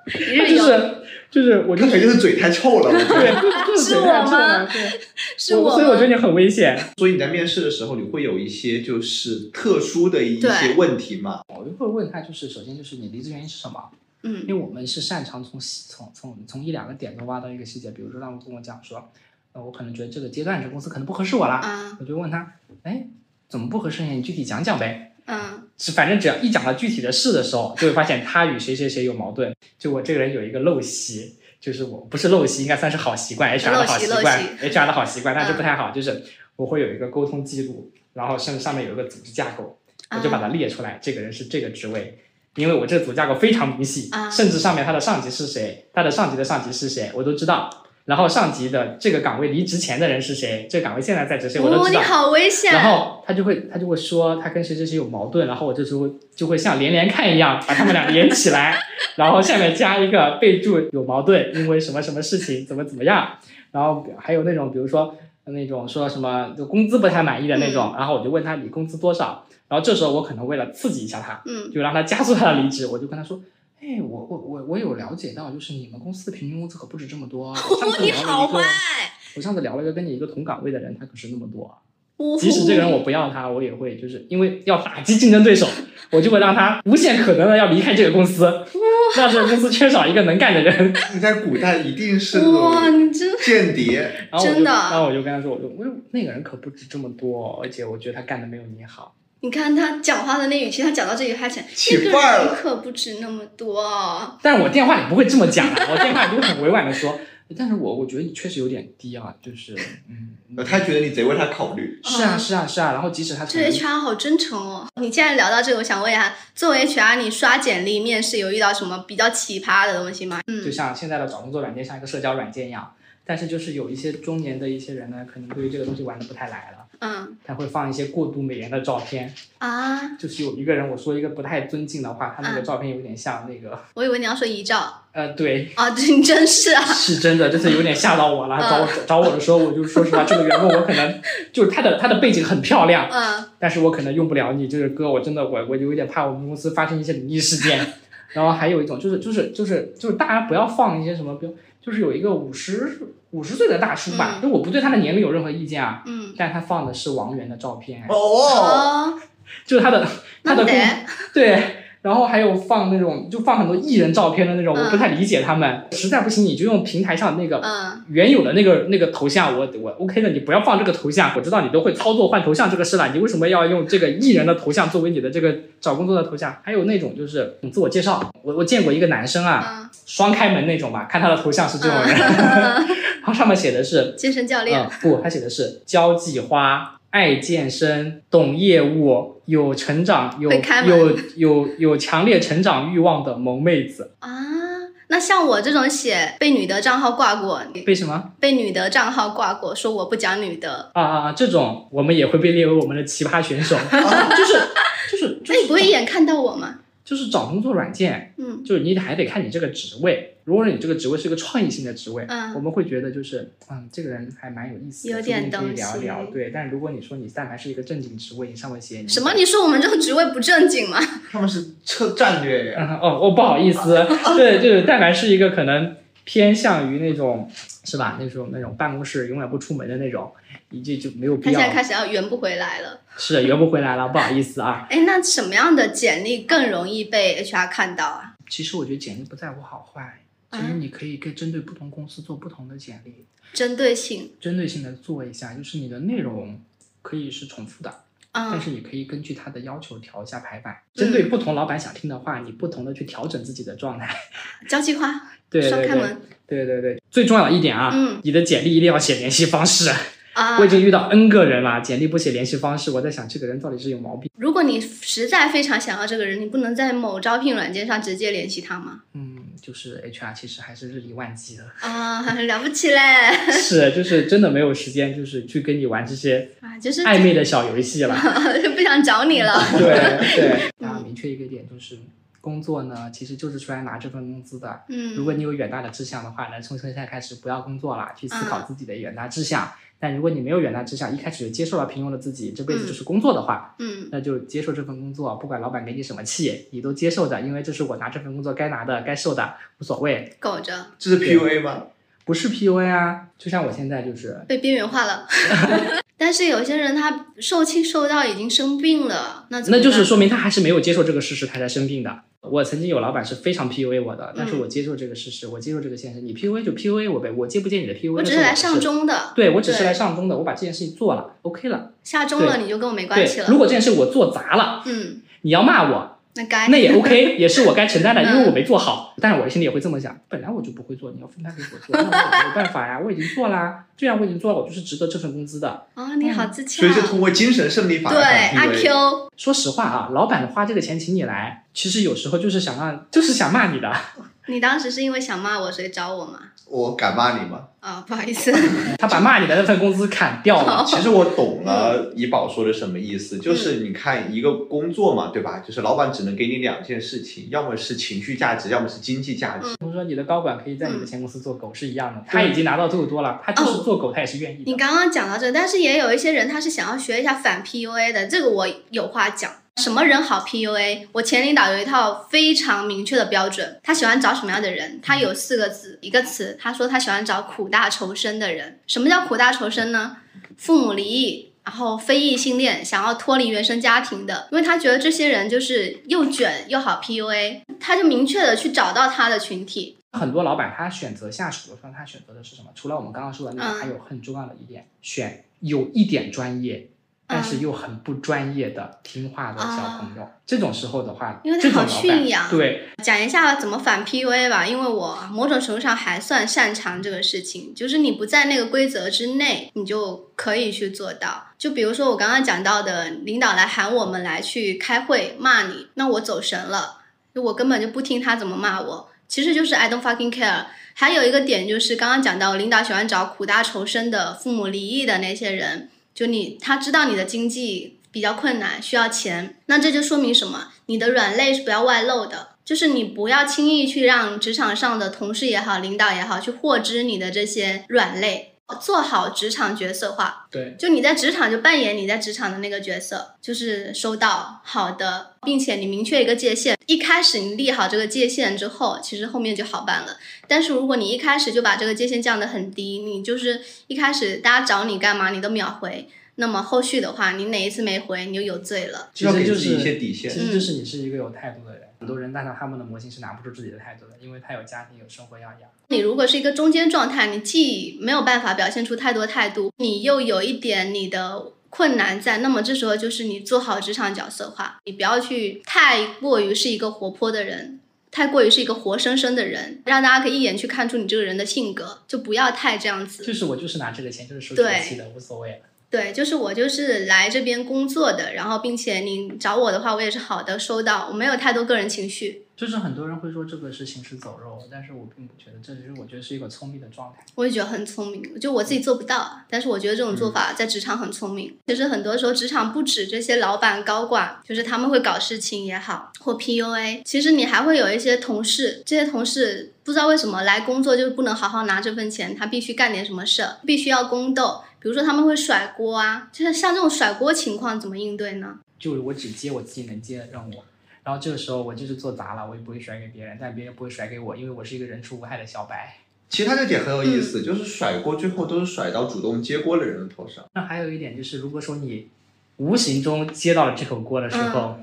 <laughs> 就是就是我就他肯定是嘴太臭了，我觉对得。，就是是嘴太臭我吗了对，是我我所以我觉得？你很危险。所以你在面试的时候，你会有一些就是特殊的一些问题嘛？我就会问他，就是首先就是你离职原因是什么？嗯因为我们是擅长从细从从从一两个点都挖到一个细节，比如说他们跟我讲说，呃，我可能觉得这个阶段这个公司可能不合适我啦，啊我就问他，哎，怎么不合适呀？你具体讲讲呗。嗯是反正只要一讲到具体的事的时候，就会发现他与谁谁谁有矛盾。就我这个人有一个陋习，就是我不是陋习，应该算是好习惯，HR 的好习惯，HR 的好习惯，但是嗯不太好，就是我会有一个沟通记录，然后甚至上面有一个组织架构，我就把它列出来，这个人是这个职位。因为我这个组架构非常明细，啊甚至上面他的上级是谁，他的上级的上级是谁，我都知道。然后上级的这个岗位离职前的人是谁，这个岗位现在在职谁，我都哦，你知道。好危险！然后他就会他就会说他跟谁谁谁有矛盾，然后我这时候就会像连连看一样把他们俩连起来，<laughs> 然后下面加一个备注有矛盾，因为什么什么事情怎么怎么样，然后还有那种比如说那种说什么就工资不太满意的那种，然后我就问他你工资多少，然后这时候我可能为了刺激一下他，嗯就让他加速他的离职，我就跟他说。哎，我我我我有了解到，就是你们公司的平均工资可不止这么多。我上次你聊了一个好坏，我上次聊了一个跟你一个同岗位的人，他可是那么多。即使这个人我不要他，我也会就是因为要打击竞争对手，我就会让他无限可能的要离开这个公司，让这个公司缺少一个能干的人。<laughs> 你在古代一定是那哇，你真间谍，然后我就真的然后我就跟他说，我就我说那个人可不止这么多，而且我觉得他干的没有你好。你看他讲话的那语气，他讲到这里还想，起这个范儿了人可不止那么多。但是我电话里不会这么讲啊，我电话里就会很委婉的说，<laughs> 但是我我觉得你确实有点低啊，就是嗯，他觉得你贼为他考虑。是啊是啊是啊，然后即使他这 HR 好真诚哦！你既然聊到这个，我想问一下，作为 HR，你刷简历、面试有遇到什么比较奇葩的东西吗？嗯就嗯像现在的找工作软件像一个社交软件一样，但是就是有一些中年的一些人呢，可能对于这个东西玩的不太来了，嗯他会放一些过度美颜的照片。啊，就是有一个人，我说一个不太尊敬的话，他那个嗯照片有点像那个，我以为你要说遗照呃，对，啊，这你真是啊！是真的，就是有点吓到我了。嗯找我找我的时候，我就说实话，这个员工我可能就是他的他的背景很漂亮，嗯但是我可能用不了你。就是哥，我真的我我有点怕我们公司发生一些灵异事件。然后还有一种就是就是就是就是大家不要放一些什么标，就是有一个五十五十岁的大叔吧，嗯。就我不对他的年龄有任何意见啊，嗯。但他放的是王源的照片，哦，哦，就是他的他的对，然后还有放那种就放很多艺人照片的那种，嗯我不太理解他们。实在不行，你就用平台上那个嗯原有的那个那个头像，我我 OK 的，你不要放这个头像。我知道你都会操作换头像这个事了，你为什么要用这个艺人的头像作为你的这个找工作的头像？还有那种就是自我介绍，我我见过一个男生啊，嗯双开门那种吧，看他的头像是这种人，嗯，<laughs> 然后上面写的是健身教练嗯，不，他写的是交际花，爱健身，懂业务，有成长，有有有有强烈成长欲望的萌妹子。啊。那像我这种写被女的账号挂过，被什么被女的账号挂过，说我不讲女的，啊啊啊？这种我们也会被列为我们的奇葩选手，<laughs> 就是就是就那你不会一眼看到我吗？就是找工作软件，嗯就是你还得看你这个职位。如果你这个职位是一个创意性的职位，嗯我们会觉得就是嗯，这个人还蛮有意思的，有点说不定可以东西聊一聊。对，但如果你说你但凡是一个正经职位，你上面写你什么？你说我们这个职位不正经吗？<laughs> 他们是策战略呀。嗯 <laughs> 哦哦，不好意思，<laughs> 对，就是但凡是一个可能偏向于那种是吧？那种那种办公室永远不出门的那种，你这就没有他必要他现在开始要圆不回来了。是圆不回来了，不好意思啊。哎，那什么样的简历更容易被 HR 看到啊？其实我觉得简历不在乎好坏，其实你可以跟针对不同公司做不同的简历，针对性，针对性的做一下，就是你的内容可以是重复的，但嗯是你可以根据他的要求调一下排版，嗯针对不同老板想听的话，你不同的去调整自己的状态。<laughs> 交际花，<laughs> 对对对双开门对对对，最重要的一点啊，嗯你的简历一定要写联系方式。啊我已。经遇到 N 个人了，简历不写联系方式，我在想这个人到底是有毛病。如果你实在非常想要这个人，你不能在某招聘软件上直接联系他吗？嗯，就是 HR 其实还是日理万机的，啊，了不起嘞！<laughs> 是就是真的没有时间，就是去跟你玩这些啊，就是暧昧的小游戏了。<laughs> 就不想找你了。对对，<laughs> 嗯大家明确一个点就是。工作呢，其实就是出来拿这份工资的。嗯，如果你有远大的志向的话呢，从现在开始不要工作了，去思嗯考自己的远大志向。但如果你没有远大志向，一开始就接受了平庸的自己，这辈子嗯就是工作的话，嗯那就接受这份工作，不管老板给你什么气，你都接受的，因为这是我拿这份工作该拿的、该受的，无所谓，苟着这是 PUA 吗？不是 PUA 啊。就像我现在就是，被边缘化了。<laughs> 但是有些人他受气受到已经生病了，那那就是说明他还是没有接受这个事实，他才生病的。我曾经有老板是非常 PUA 我的，但是嗯我接受这个事实，我接受这个现实。你 PUA 就 PUA 我呗，我接不接你的 PUA？我只是来上钟的，对我只是来上钟的，我把这件事情做了，OK 了。下钟了你就跟我没关对系，了。如果这件事我做砸了，嗯，你要骂我，那该那也 OK，也是我该承担的，<laughs> 因为嗯我没做好。但是我心里也会这么想，本来我就不会做，你要分摊给我做，那我也没有办法呀，我已经做啦。既然我已经做了，我就是值得这份工资的。啊，你好自洽所以。是通过精神胜利法对，阿 Q，说实话啊，老板花这个钱请你来，其实有时候就是想让，就是想骂你的。你当时是因为想骂我，所以找我吗？我敢骂你吗？啊，不好意思。<laughs> <laughs> 他把骂你的那份工资砍掉了。其实我懂了怡宝说的什么意思，就是你看一个工作嘛，对吧？就是老板只能给你两件事情，要么是情绪价值，要么是经济价值。比如说你的高管可以在你的前公司做狗是一样的，他已经拿到这么多了，他就是做狗，他也是愿意的。你刚刚讲到这，但是也有一些人他是想要学一下反 PUA 的，这个我有话讲。什么人好 PUA？我前领导有一套非常明确的标准，他喜欢找什么样的人？他有四个字，一个词，他说他喜欢找苦大仇深的人。什么叫苦大仇深呢？父母离异，然后非异性恋，想要脱离原生家庭的，因为他觉得这些人就是又卷又好 PUA，他就明确的去找到他的群体。很多老板他选择下属的时候，他选择的是什么？除了我们刚刚说的那还有很重要的一点，选有一点专业，但是又很不专业的听话的小朋友。这种时候的话，啊因为他好驯养对讲一下怎么反 PUA 吧，因为我某种程度上还算擅长这个事情，就是你不在那个规则之内，你就可以去做到。就比如说我刚刚讲到的，领导来喊我们来去开会骂你，那我走神了，就我根本就不听他怎么骂我，其实就是 I don't fucking care。还有一个点就是刚刚讲到，领导喜欢找苦大仇深的、父母离异的那些人，就你他知道你的经济比较困难，需要钱，那这就说明什么？你的软肋是不要外露的，就是你不要轻易去让职场上的同事也好、领导也好去获知你的这些软肋，做好职场角色化。对，就你在职场就扮演你在职场的那个角色，就是收到好的，并且你明确一个界限。一开始你立好这个界限之后，其实后面就好办了。但是如果你一开始就把这个界限降得很低，你就是一开始大家找你干嘛你都秒回，那么后续的话，你哪一次没回你就有罪了。其实就是一些底线其实就是你是一个有态度的人。很多人但是他们的模型是拿不出自己的态度的，因为他有家庭有生活要养。你如果是一个中间状态，你既没有办法表现出太多态度，你又有一点你的困难在，那么这时候就是你做好职场角色化，你不要去太过于是一个活泼的人，太过于是一个活生生的人，让大家可以一眼去看出你这个人的性格，就不要太这样子。就是我就是拿这个钱就是收这个气的，无所谓了。对，就是我就是来这边工作的，然后并且你找我的话，我也是好的收到，我没有太多个人情绪。就是很多人会说这个是行尸走肉，但是我并不觉得，这只是我觉得是一个聪明的状态。我也觉得很聪明，就我自己做不到，但是我觉得这种做法在职场很聪明。其实很多时候，职场不止这些老板高管，就是他们会搞事情也好，或 PUA，其实你还会有一些同事，这些同事不知道为什么来工作就是不能好好拿这份钱，他必须干点什么事儿，必须要宫斗。比如说他们会甩锅啊，就是像这种甩锅情况怎么应对呢？就我只接我自己能接的任务，然后这个时候我就是做砸了，我也不会甩给别人，但别人不会甩给我，因为我是一个人畜无害的小白。其实他这点很有意思，就是甩锅最后都是甩到主动接锅的人的头上。那还有一点就是，如果说你无形中接到了这口锅的时候，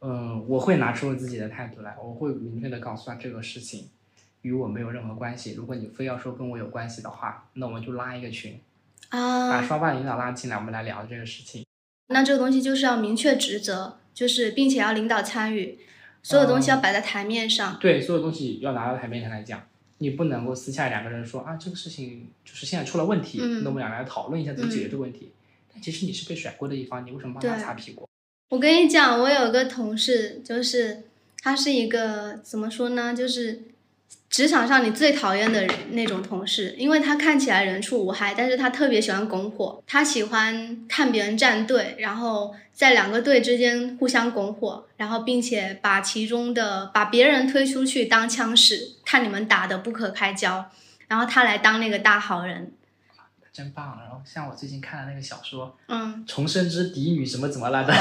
嗯、我会拿出自己的态度来，我会明确的告诉他这个事情与我没有任何关系。如果你非要说跟我有关系的话，那我们就拉一个群，把啊，双方领导拉进来，我们来聊这个事情。那这个东西就是要明确职责，就是并且要领导参与，所有东西要摆在台面上。对，所有东西要拿到台面上来讲，你不能够私下两个人说啊，这个事情就是现在出了问题，嗯那我们俩来讨论一下怎么解决这个问题。但其实你是被甩锅的一方，你为什么帮他擦屁股？我跟你讲，我有个同事，就是他是一个怎么说呢，就是职场上你最讨厌的人那种同事，因为他看起来人畜无害，但是他特别喜欢拱火，他喜欢看别人站队，然后在两个队之间互相拱火，然后并且把其中的把别人推出去当枪使，看你们打得不可开交，然后他来当那个大好人，真棒！然后像我最近看的那个小说嗯，《重生之嫡女》什么怎么来的？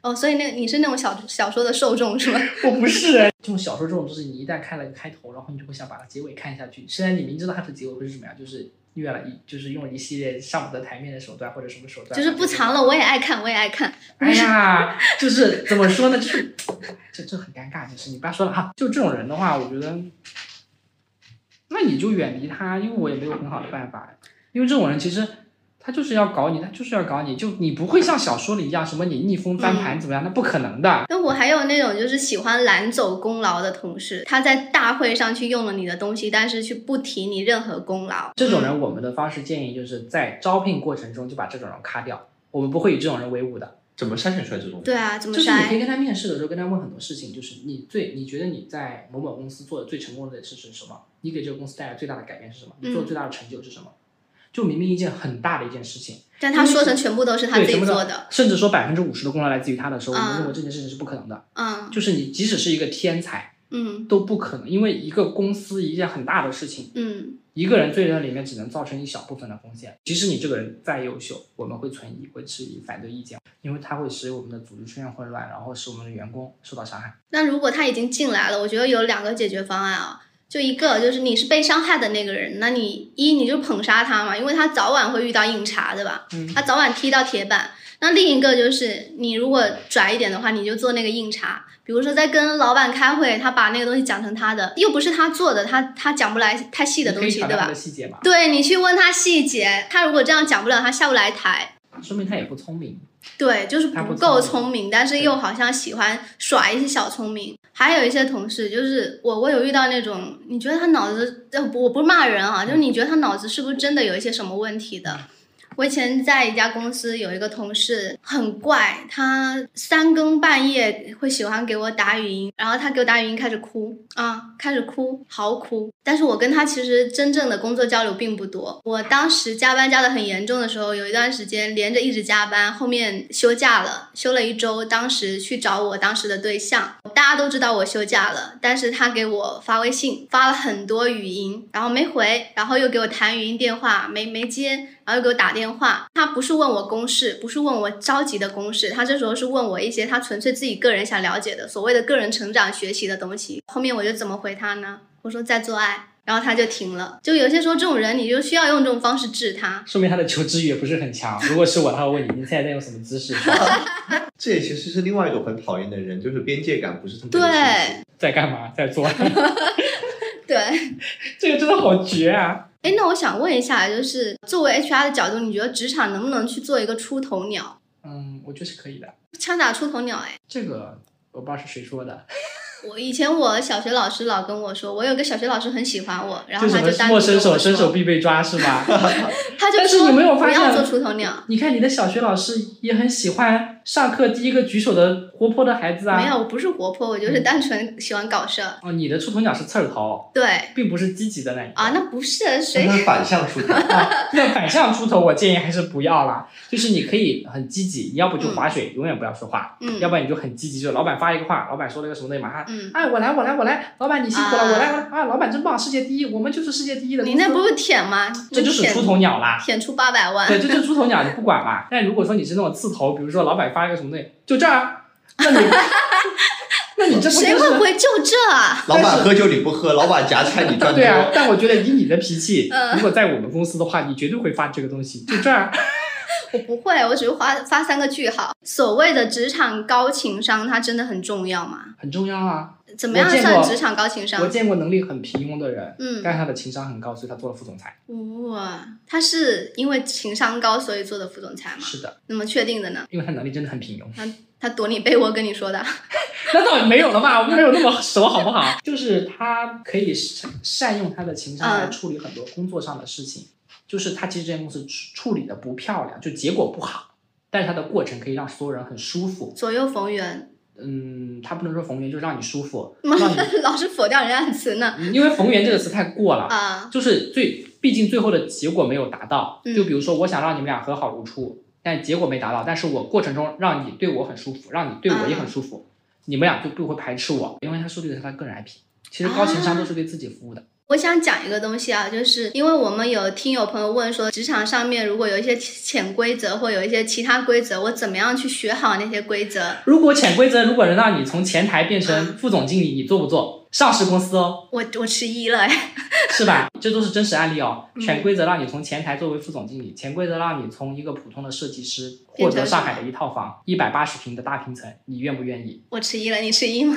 哦，所以那个你是那种小小说的受众是吗？<laughs> 我不是这种小说，这种东西你一旦看了个开头，然后你就会想把它结尾看下去。虽然你明知道它的结尾会是什么样，就是越来一就是用了一系列上不得台面的手段或者什么手段，就是不藏了，我也爱看，我也爱看。哎呀，就是怎么说呢？就是这这很尴尬，就是你不要说了哈。就这种人的话，我觉得，那你就远离他，因为我也没有很好的办法。因为这种人其实他就是要搞你，他就是要搞你，就你不会像小说里一样什么你逆风翻盘怎么样，那不可能的。那我还有那种就是喜欢揽走功劳的同事，他在大会上去用了你的东西，但是去不提你任何功劳。这种人，我们的方式建议就是在招聘过程中就把这种人咔掉，我们不会与这种人为伍的。怎么筛选出来这种人？对啊，怎么就是你可以？跟他面试的时候，跟他问很多事情，就是你最你觉得你在某某公司做的最成功的事是什么？你给这个公司带来最大的改变是什么？你做的最大的成就是什么？就明明一件很大的一件事情，但他说成全部都是他，自己做的。甚至说百分之五十的功劳来自于他的时候，我们嗯认为这件事情是不可能的。嗯就是你即使是一个天才，嗯都不可能，因为一个公司一件很大的事情，嗯，一个人最在里面只能造成一小部分的贡献。即使你这个人再优秀，我们会存疑、会质疑、反对意见，因为它会使我们的组织出现混乱，然后使我们的员工受到伤害。那如果他已经进来了，我觉得有两个解决方案啊。就一个就是你是被伤害的那个人，那你一你就捧杀他嘛，因为他早晚会遇到硬茬，对吧？嗯他早晚踢到铁板。那另一个就是你如果拽一点的话，你就做那个硬茬，比如说在跟老板开会，他把那个东西讲成他的，又不是他做的，他他讲不来太细的东西，对吧对你去问他细节，他如果这样讲不了，他下不来台。说明他也不聪明。对，就是不不够聪聪明，但是又好像喜欢耍一些小聪明。还有一些同事，就是我，我有遇到那种，你觉得他脑子，呃，不我不是骂人啊，就是你觉得他脑子是不是真的有一些什么问题的？我以前在一家公司有一个同事很怪，他三更半夜会喜欢给我打语音，然后他给我打语音开始哭啊，开始哭，嚎哭。但是我跟他其实真正的工作交流并不多。我当时加班加的很严重的时候，有一段时间连着一直加班，后面休假了，休了一周。当时去找我当时的对象，大家都知道我休假了，但是他给我发微信，发了很多语音，然后没回，然后又给我谈语音电话，没没接。然后又给我打电话，他不是问我公式，不是问我着急的公式，他这时候是问我一些他纯粹自己个人想了解的所谓的个人成长学习的东西。后面我就怎么回他呢？我说在做爱，然后他就停了。就有些时候这种人，你就需要用这种方式治他。说明他的求知欲也不是很强。如果是我，他会问你你现在在用什么姿势，<laughs> 这也其实是另外一种很讨厌的人，就是边界感不是特别的清楚对在干嘛，在做，<laughs> 对，<laughs> 这个真的好绝啊！哎，那我想问一下，就是作为 HR 的角度，你觉得职场能不能去做一个出头鸟？嗯，我觉得是可以的。枪打出头鸟，哎。这个我不知道是谁说的，<laughs> 我以前我小学老师老跟我说，我有个小学老师很喜欢我，然后他就单独莫伸手，伸手必被抓是吧？<laughs> 他就但是说你没有发现不要做出头鸟。你看你的小学老师也很喜欢上课第一个举手的活泼的孩子啊。没有，我不是活泼，我就是单纯喜欢搞事儿。哦，你的出头鸟是刺儿头，对并不是积极的那一个啊，那不是但谁它是反向出头。<laughs> 啊，<laughs> 那反向出头，我建议还是不要啦。就是你可以很积极，你要不就划水，永远不要说话；嗯要不然你就很积极，就老板发一个话，老板说了一个什么东西，马上，嗯，哎，我来，我来，我来，老板你辛苦了，啊我来，我来，啊，老板真棒，世界第一，我们就是世界第一的。你那不是舔吗？这就是出头鸟啦。舔出八百万。对，这就是出头鸟，你不管嘛。但如果说你是那种刺头，比如说老板发一个什么东西，就这儿，那你，<laughs> 那你这不谁会不？会回就这啊？老板喝酒你不喝，老板夹菜你赚多。对啊，但我觉得以你的脾气，嗯如果在我们公司的话，你绝对会发这个东西，就这儿。<laughs> 我不会，我只是发发三个句号。所谓的职场高情商，它真的很重要吗？很重要啊。怎么样算职场高情商我？见过能力很平庸的人，嗯，但是他的情商很高，所以他做了副总裁。哇，他是因为情商高所以做的副总裁吗？是的，那么确定的呢？因为他能力真的很平庸。他他躲你被窝跟你说的。<laughs> <laughs> 那倒没有了吧？我们没有那么熟，好不好？就是他可以善善用他的情商来嗯处理很多工作上的事情。就是他其实这间公司处处理的不漂亮，就结果不好，但是他的过程可以让所有人很舒服。左右逢源，嗯，他不能说逢源，就让你舒服，<laughs> 让你，<laughs> 老是否掉人家的词呢？因为逢源这个词太过了。啊，就是最，毕竟最后的结果没有达到。嗯就比如说，我想让你们俩和好如初，但结果没达到，但是我过程中让你对我很舒服，让你对我也很舒服，你们俩就不会排斥我，因为他树立的是他个人 IP。其实高情商都是对自己服务的。我想讲一个东西啊，就是因为我们有听友朋友问说，职场上面如果有一些潜规则或有一些其他规则，我怎么样去学好那些规则？如果潜规则如果能让你从前台变成副总经理，你做不做？上市公司哦，我我迟疑了哎，<laughs> 是吧？这都是真实案例哦。嗯潜规则让你从前台作为副总经理，潜规则让你从一个普通的设计师获得上海的一套房，一百八十平的大平层，你愿不愿意？我迟疑了，你迟疑吗？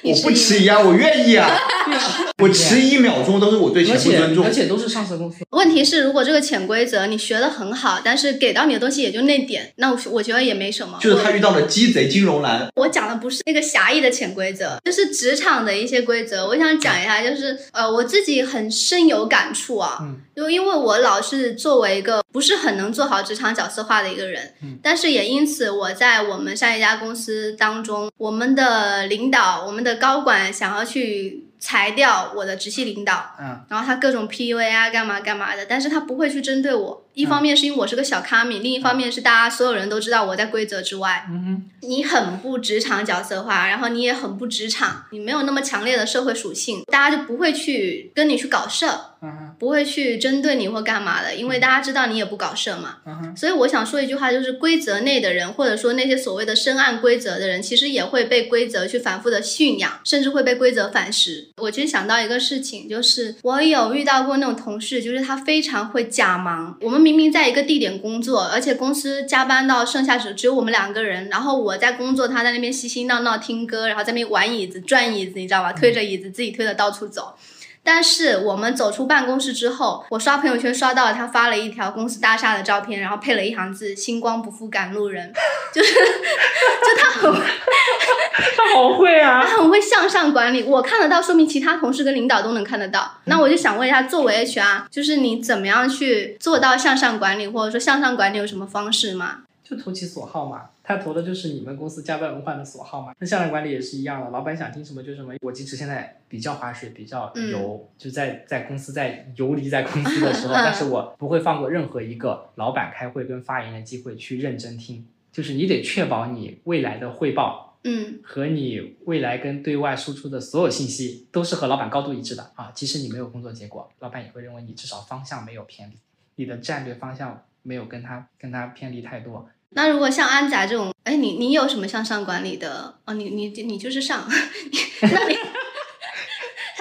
<laughs> 你我不？迟疑啊，我愿意啊，<laughs> 我迟疑一秒钟都是我对钱而且不尊重而。且都是上市公司。问题是，如果这个潜规则你学的很好，但是给到你的东西也就那点，那我我觉得也没什么。就是他遇到了鸡贼金融男，我讲的不是那个狭义的潜规则，就是职场的一些规则。我想讲一下，就是呃，我自己很深有感触啊，嗯就因为我老是作为一个不是很能做好职场角色化的一个人，嗯但是也因此我在我们上一家公司当中，我们的领导、我们的高管想要去裁掉我的直系领导，嗯，然后他各种 PUA 啊，干嘛干嘛的，但是他不会去针对我，一方面是因为我是个小咖米，另一方面是大家所有人都知道我在规则之外。你很不职场角色化，然后你也很不职场，你没有那么强烈的社会属性，大家就不会去跟你去搞事。嗯，不会去针对你或干嘛的，因为大家知道你也不搞事嘛。嗯哼，所以我想说一句话，就是规则内的人，或者说那些所谓的深谙规则的人，其实也会被规则去反复的驯养，甚至会被规则反噬。我其实想到一个事情，就是我有遇到过那种同事，就是他非常会假忙。我们明明在一个地点工作，而且公司加班到剩下只只有我们两个人，然后我在工作，他在那边嬉嬉闹闹听歌，然后在那边玩椅子、转椅子，你知道吧？推着椅子自己推着到处走。但是我们走出办公室之后，我刷朋友圈刷到了他发了一条公司大厦的照片，然后配了一行字“星光不负赶路人”，<laughs> 就是就他很 <laughs> 他好会啊他！很会向上管理，我看得到，说明其他同事跟领导都能看得到。那我就想问一下，作为 HR，就是你怎么样去做到向上管理，或者说向上管理有什么方式吗？就投其所好嘛，他投的就是你们公司加班文化的所好嘛。那向上管理也是一样的，老板想听什么就什么。我即使现在比较划水，比较油，就在在公司在游离在公司的时候，<laughs> 但是我不会放过任何一个老板开会跟发言的机会去认真听。就是你得确保你未来的汇报嗯和你未来跟对外输出的所有信息都是和老板高度一致的啊。即使你没有工作结果，老板也会认为你至少方向没有偏离，你的战略方向没有跟他跟他偏离太多。那如果像安仔这种，哎，你你有什么向上管理的？哦，你你你就是上，那 <laughs> 你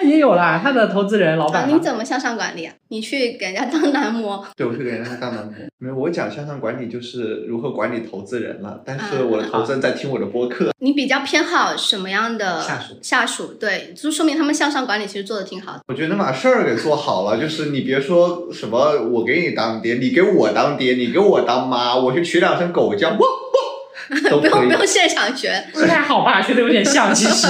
也有啦，他的投资人老啊板嘛你怎么向上管理啊？你去给人家当男模，对，我去给人家当男模。没有，我讲向上管理就是如何管理投资人了。但是嗯我的投资人在听我的播客，你比较偏好什么样的下属下属对，就说明他们向上管理其实做的挺好的。我觉得能把事儿给做好了。就是你别说什么我给你当爹，你给我当爹，你给我当妈，我去取两声狗叫，哇哇，都不用。不用现场学，不太好吧？学的有点像，其实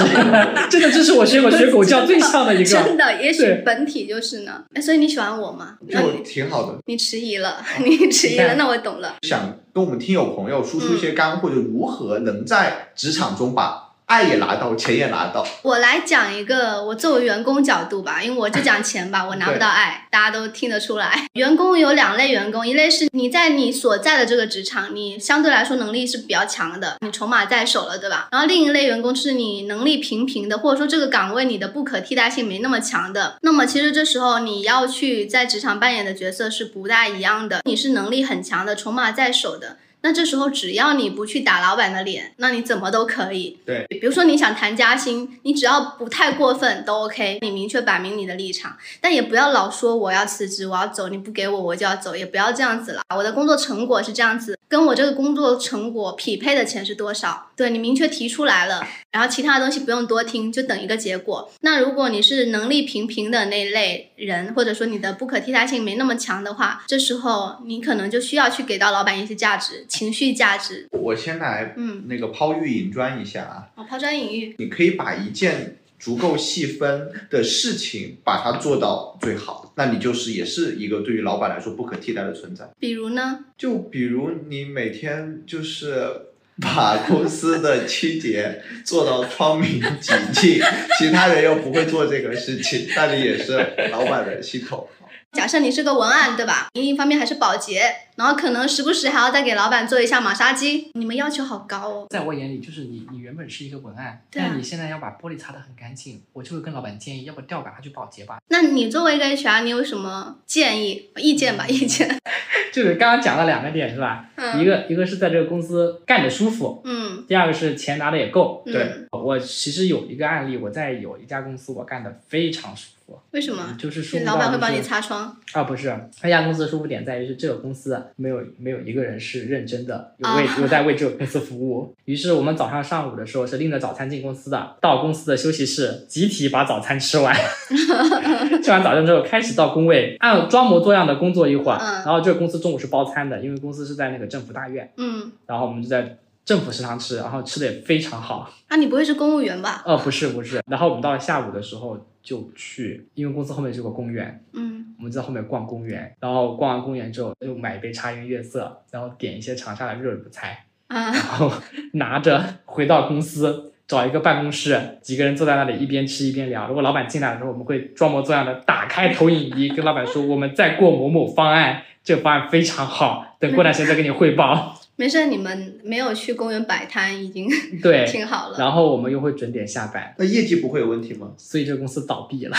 真的 <laughs> 这是我学过学狗叫最像的一个。真的，也许本体就是呢。哎，所以你喜欢我吗？那就挺好的，<laughs> <laughs> 你迟疑了，你迟疑了，那我懂了。想跟我们听友朋友输出一些干货，就如何能在职场中把爱也拿到，钱也拿到。我来讲一个我作为员工角度吧，因为我就讲钱吧，<laughs> 我拿不到爱，大家都听得出来。<laughs> 员工有两类员工，一类是你在你所在的这个职场，你相对来说能力是比较强的，你筹码在手了，对吧？然后另一类员工是你能力平平的，或者说这个岗位你的不可替代性没那么强的。那么其实这时候你要去在职场扮演的角色是不大一样的，你是能力很强的，筹码在手的。那这时候只要你不去打老板的脸，那你怎么都可以。对，比如说你想谈加薪，你只要不太过分都 OK，你明确摆明你的立场，但也不要老说我要辞职，我要走，你不给我我就要走，也不要这样子了。我的工作成果是这样子，跟我这个工作成果匹配的钱是多少？对你明确提出来了，然后其他的东西不用多听，就等一个结果。那如果你是能力平平的那类人，或者说你的不可替代性没那么强的话，这时候你可能就需要去给到老板一些价值，情绪价值。我先来嗯，那个抛玉引砖一下啊，哦，抛砖引玉。你可以把一件足够细分的事情把它做到最好，那你就是也是一个对于老板来说不可替代的存在。比如呢？就比如你每天就是把公司的清洁做到窗明几净，其他人又不会做这个事情，那你也是老板的心头好。假设你是个文案，对吧？另一方面还是保洁，然后可能时不时还要再给老板做一下马杀鸡，你们要求好高哦。在我眼里，就是你，你原本是一个文案，对啊但你现在要把玻璃擦得很干净，我就会跟老板建议，要不调岗他去保洁吧。那你作为一个 HR，你有什么建议、意见吧？意见？<laughs> 就是刚刚讲了两个点是吧？嗯一个一个是在这个公司干得舒服，嗯，第二个是钱拿的也够。嗯对我其实有一个案例，我在有一家公司我干的非常舒服，为什么？就是舒服老板会帮你擦窗？啊，不是，那家公司的舒服点在于是这个公司没有没有一个人是认真的，有为、啊有在为这个公司服务。于是我们早上上午的时候是拎着早餐进公司的，到公司的休息室集体把早餐吃完，<laughs> 吃完早餐之后开始到工位按装模作样的工作一会儿，嗯然后这个公司中午是包餐的，因为公司是在那个政府大院，嗯，然后我们就在政府食堂吃，然后吃的也非常好。啊，你不会是公务员吧？呃，不是不是，然后我们到了下午的时候就去，因为公司后面是有个公园，嗯，我们在后面逛公园，然后逛完公园之后又买一杯茶颜悦色，然后点一些长沙的热卤菜，啊然后拿着回到公司找一个办公室，几个人坐在那里一边吃一边聊。如果老板进来的时候，我们会装模作样的打开投影仪，跟老板说我们在过某某方案，这个方案非常好，等过段时间再给你汇报。没事，你们没有去公园摆摊，已经 <laughs> 对，挺好了。然后我们又会准点下班，那业绩不会有问题吗？所以这个公司倒闭了。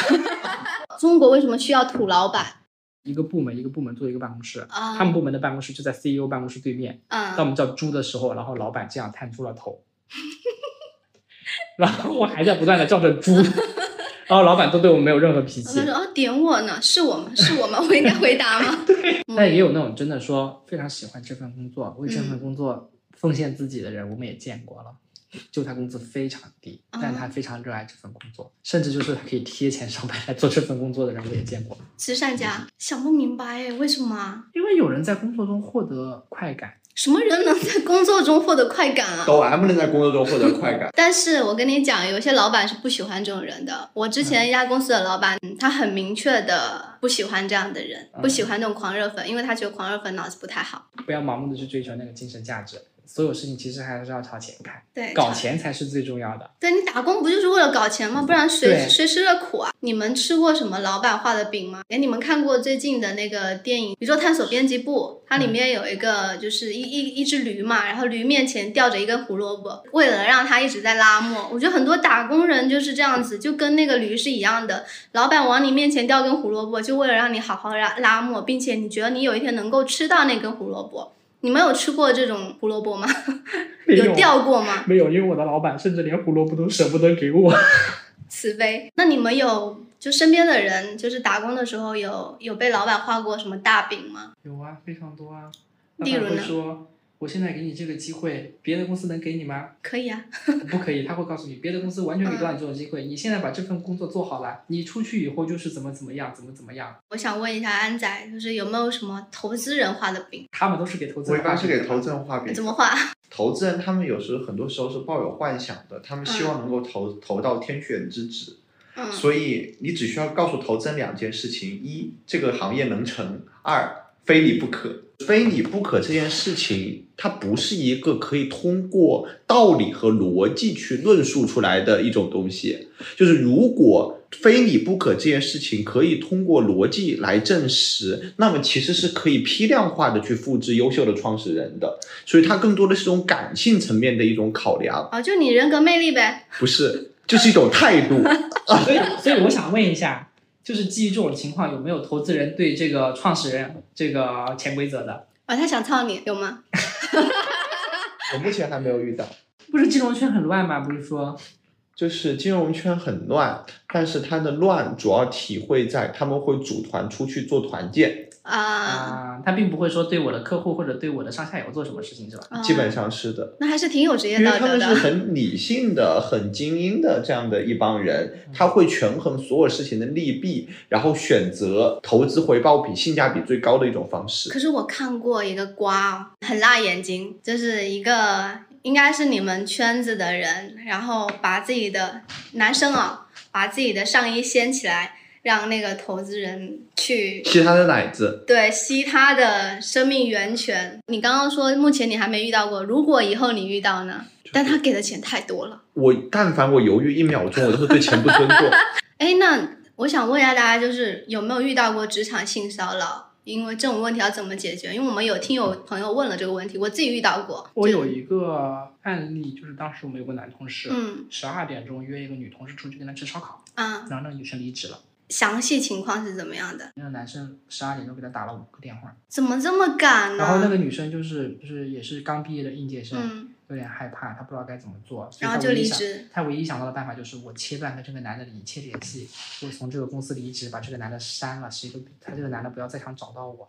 <laughs> 中国为什么需要土老板 <laughs> 一个部门一个部门做一个办公室，啊？他们部门的办公室就在 CEO 办公室对面。当我嗯，们叫猪的时候，然后老板这样探出了头，然后我还在不断的叫着猪，然后老板都对我没有任何脾气他。说哦，点我呢，是我吗？是我吗？我应该回答吗？<laughs> 对但也有那种真的说非常喜欢这份工作，为这份嗯工作奉献自己的人，我们也见过了。就他工资非常低，哦但他非常热爱这份工作，甚至就是他可以贴钱上班来做这份工作的人，我也见过。慈善家想不明白哎，为什么啊？因为有人在工作中获得快感，什么人能在工作中获得快感啊？抖 M 能在工作中获得快感，<laughs> 但是我跟你讲，有些老板是不喜欢这种人的。我之前一家公司的老板，嗯他很明确的不喜欢这样的人，嗯不喜欢那种狂热粉，因为他觉得狂热粉脑子不太好。不要盲目的去追求那个精神价值，所有事情其实还是要朝前看，对，搞钱才是最重要的。对你打工不就是为了搞钱吗？不然谁谁吃的苦啊？你们吃过什么老板画的饼吗？哎，你们看过最近的那个电影《宇宙探索编辑部》？它里面有一个就是一一一只驴嘛，然后驴面前吊着一根胡萝卜，为了让它一直在拉磨。我觉得很多打工人就是这样子，就跟那个驴是一样的。老板往你面前吊根胡萝卜，就为了让你好好拉拉磨，并且你觉得你有一天能够吃到那根胡萝卜。你们有吃过这种胡萝卜吗？<laughs> 没有掉过吗？没有，因为我的老板甚至连胡萝卜都舍不得给我。<laughs> 慈悲。那你们有就身边的人，就是打工的时候有有被老板画过什么大饼吗？有啊，非常多啊。例如呢我现在给你这个机会，别的公司能给你吗？可以啊，<laughs> 不可以，他会告诉你，别的公司完全给不到你这种机会。你现在把这份工作做好了，你出去以后就是怎么怎么样，怎么怎么样。我想问一下安仔，就是有没有什么投资人画的饼？他们都是给投资人我人一般是给投资。人画饼怎。么画？<laughs> 投资人他们有时候很多时候是抱有幻想的，他们希望能够投、投到天选之子，嗯，所以你只需要告诉投资人两件事情：一，这个行业能成；二，非你不可。非你不可这件事情，它不是一个可以通过道理和逻辑去论述出来的一种东西。就是如果非你不可这件事情可以通过逻辑来证实，那么其实是可以批量化的去复制优秀的创始人的。所以它更多的是一种感性层面的一种考量，啊，就你人格魅力呗。不是，就是一种态度。<laughs> 所以，所以我想问一下，就是基于这种情况，有没有投资人对这个创始人这个潜规则的？啊，他想操你，有吗？<laughs> 我目前还没有遇到。不是金融圈很乱吗？不是说就是金融圈很乱，但是它的乱主要体会在他们会组团出去做团建，啊，啊，他并不会说对我的客户或者对我的上下游做什么事情，是吧？啊基本上是的。那还是挺有职业因为他道德的。们是很理性的、很精英的这样的一帮人，他会权衡所有事情的利弊，然后选择投资回报比性价比最高的一种方式。可是我看过一个瓜哦，很辣眼睛，就是一个应该是你们圈子的人，然后把自己的男生啊，把自己的上衣掀起来，让那个投资人去吸他的奶子，对吸他的生命源泉。你刚刚说目前你还没遇到过，如果以后你遇到呢？但他给的钱太多了。我但凡我犹豫一秒钟，我都会对钱不尊重。<laughs> 哎，那我想问一下大家，就是有没有遇到过职场性骚扰？因为这种问题要怎么解决？因为我们有听友朋友问了这个问题，我自己遇到过。我有一个案例，就是当时我们有个男同事，嗯十二点钟约一个女同事出去跟他吃烧烤，啊，然后那个女生离职了，详细情况是怎么样的？那个男生十二点钟给他打了五个电话，怎么这么赶呢？然后那个女生就是就是也是刚毕业的应届生，嗯，有点害怕，她不知道该怎么做，然后就离职。她唯一想到的办法就是我切断和这个男的的一切联系，我从这个公司离职，把这个男的删了，谁都他这个男的不要再想找到我。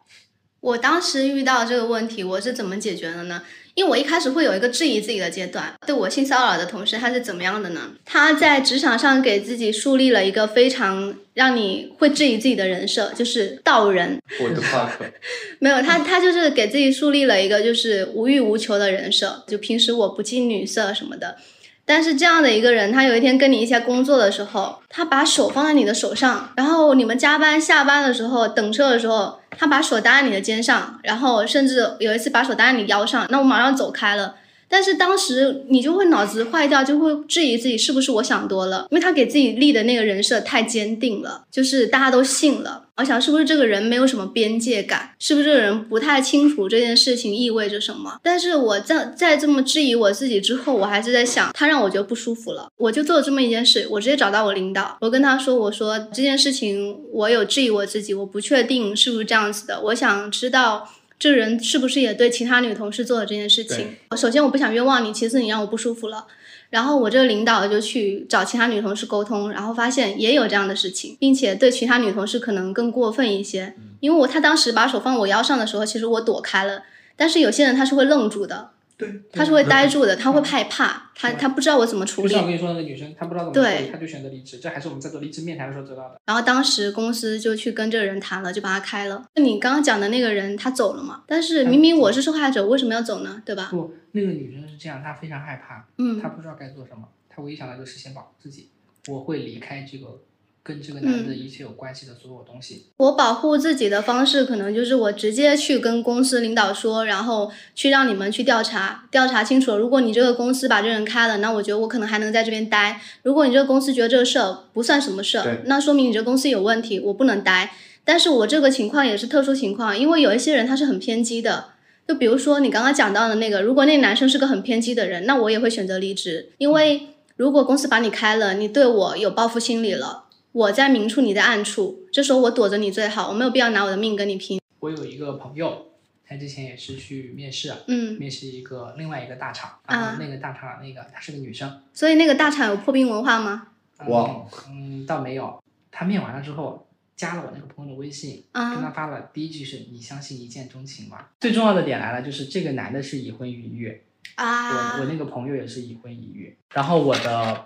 我当时遇到这个问题，我是怎么解决的呢？因为我一开始会有一个质疑自己的阶段。对我性骚扰的同事，他是怎么样的呢？他在职场上给自己树立了一个非常让你会质疑自己的人设，就是道人。我的 fuck，<laughs> 没有他，他就是给自己树立了一个就是无欲无求的人设，就平时我不近女色什么的。但是这样的一个人，他有一天跟你一起工作的时候，他把手放在你的手上，然后你们加班下班的时候等车的时候，他把手搭在你的肩上，然后甚至有一次把手搭在你腰上，那我马上走开了。但是当时你就会脑子坏掉，就会质疑自己是不是我想多了，因为他给自己立的那个人设太坚定了，就是大家都信了。我想是不是这个人没有什么边界感，是不是这个人不太清楚这件事情意味着什么？但是我在在这么质疑我自己之后，我还是在想，他让我觉得不舒服了，我就做了这么一件事，我直接找到我领导，我跟他说，我说这件事情我有质疑我自己，我不确定是不是这样子的，我想知道。这个人是不是也对其他女同事做了这件事情？首先我不想冤枉你，其次你让我不舒服了。然后我这个领导就去找其他女同事沟通，然后发现也有这样的事情，并且对其他女同事可能更过分一些。因为我他当时把手放我腰上的时候，其实我躲开了，但是有些人他是会愣住的。对，他是会呆住的，他会害怕，他他不知道我怎么处理。就像我跟你说那个女生，她不知道怎么处理，她就选择离职。这还是我们在做离职面谈的时候知道的。然后当时公司就去跟这个人谈了，就把他开了。那你刚刚讲的那个人他走了嘛？但是明明我是受害者，为什么要走呢？对吧？不，那个女生是这样，她非常害怕，嗯，她不知道该做什么，她唯一想到就是先保护自己，我会离开这个。跟这个男的一切有关系的所有东西，我保护自己的方式可能就是我直接去跟公司领导说，然后去让你们去调查，调查清楚。如果你这个公司把这人开了，那我觉得我可能还能在这边待。如果你这个公司觉得这个事儿不算什么事儿，那说明你这个公司有问题，我不能待。但是我这个情况也是特殊情况，因为有一些人他是很偏激的，就比如说你刚刚讲到的那个，如果那男生是个很偏激的人，那我也会选择离职，因为如果公司把你开了，你对我有报复心理了。我在明处，你在暗处，这时候我躲着你最好，我没有必要拿我的命跟你拼。我有一个朋友，他之前也是去面试，嗯，面试一个另外一个大厂，啊，那个大厂那个她是个女生，所以那个大厂有破冰文化吗？哇，嗯，倒没有。他面完了之后，加了我那个朋友的微信，跟他发了第一句是你相信一见钟情吗？最重要的点来了，就是这个男的是已婚已育。啊，我我那个朋友也是已婚已育，然后我的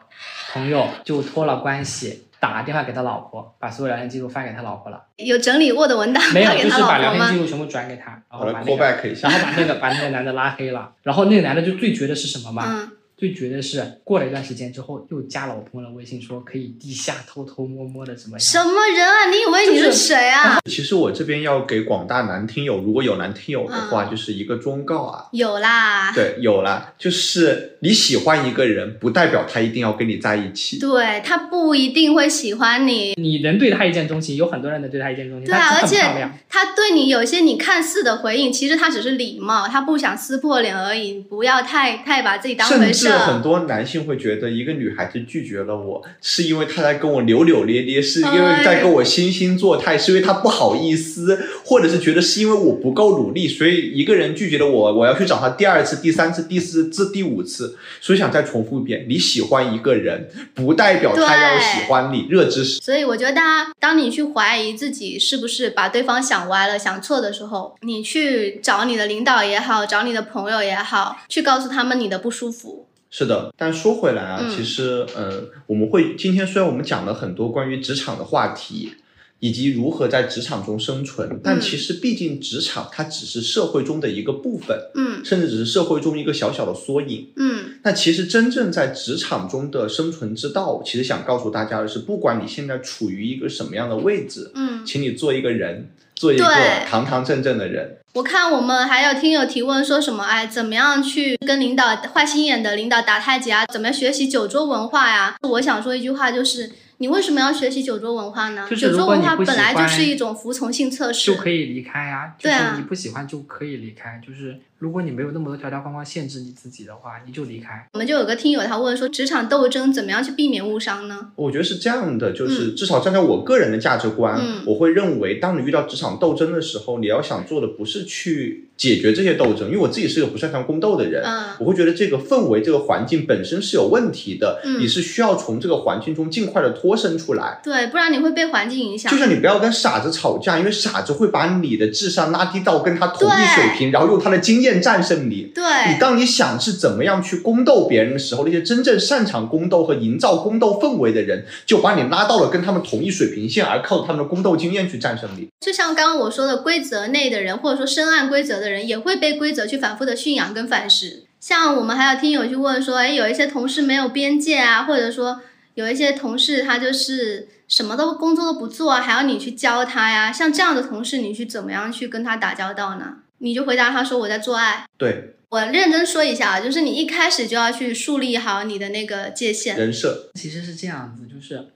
朋友就托了关系。打了电话给他老婆，把所有聊天记录发给他老婆了。有整理 Word 文档没有，就是把聊天记录全部转给他，然后把那个，然后把那个把那个男的拉黑了。然后那个男的就最绝的是什么吗？最绝的是，过了一段时间之后，又加了我朋友的微信，说可以地下偷偷摸摸的怎么样？什么人啊？你以为你是谁啊？其实我这边要给广大男听友，如果有男听友的话，就是一个忠告啊。有啦。对，有啦，就是你喜欢一个人，不代表他一定要跟你在一起。对他不一定会喜欢你。你能对他一见钟情，有很多人能对他一见钟情。对啊，而且他对你有些你看似的回应，其实他只是礼貌，他不想撕破脸而已。不要太太把自己当回事。是很多男性会觉得一个女孩子拒绝了我，是因为她在跟我扭扭捏捏，是因为在跟我惺惺作态，是因为她不好意思，或者是觉得是因为我不够努力，所以一个人拒绝了我，我要去找他第二次、第三次、第四次、第五次。所以想再重复一遍，你喜欢一个人，不代表他要喜欢你，热知识。所以我觉得，大家当你去怀疑自己是不是把对方想歪了、想错的时候，你去找你的领导也好，找你的朋友也好，去告诉他们你的不舒服。是的，但说回来啊，其实，呃，我们会今天虽然我们讲了很多关于职场的话题，以及如何在职场中生存，但其实毕竟职场它只是社会中的一个部分，嗯，甚至只是社会中一个小小的缩影，嗯。那其实真正在职场中的生存之道，其实想告诉大家的是，不管你现在处于一个什么样的位置，嗯，请你做一个人，做一个堂堂正正的人。我看我们还有听友提问说什么？哎，怎么样去跟领导坏心眼的领导打太极啊？怎么学习酒桌文化呀？我想说一句话，就是你为什么要学习酒桌文化呢？酒桌文化本来就是一种服从性测试，就可以离开啊。对啊，你不喜欢就可以离开，就是。如果你没有那么多条条框框限制你自己的话，你就离开。我们就有个听友他问说，职场斗争怎么样去避免误伤呢？我觉得是这样的，就是 <laughs> 至少站在我个人的价值观，我会认为，当你遇到职场斗争的时候，你要想做的不是去解决这些斗争，因为我自己是个不擅长宫斗的人，我会觉得这个氛围、这个环境本身是有问题的，你是需要从这个环境中尽快的脱身出来。对，不然你会被环境影响。就像你不要跟傻子吵架，因为傻子会把你的智商拉低到跟他同一水平，然后用他的经验。战胜你，对你当你想是怎么样去宫斗别人的时候，那些真正擅长宫斗和营造宫斗氛围的人，就把你拉到了跟他们同一水平线，而靠他们的宫斗经验去战胜你。就像刚刚我说的，规则内的人，或者说深谙规则的人，也会被规则去反复的驯养跟反噬。像我们还有听友去问说，哎，有一些同事没有边界啊，或者说有一些同事他就是什么都工作都不做，还要你去教他呀？像这样的同事，你去怎么样去跟他打交道呢？你就回答他说我在做爱。对，我认真说一下啊，就是你一开始就要去树立好你的那个界限。人设，其实是这样子，就是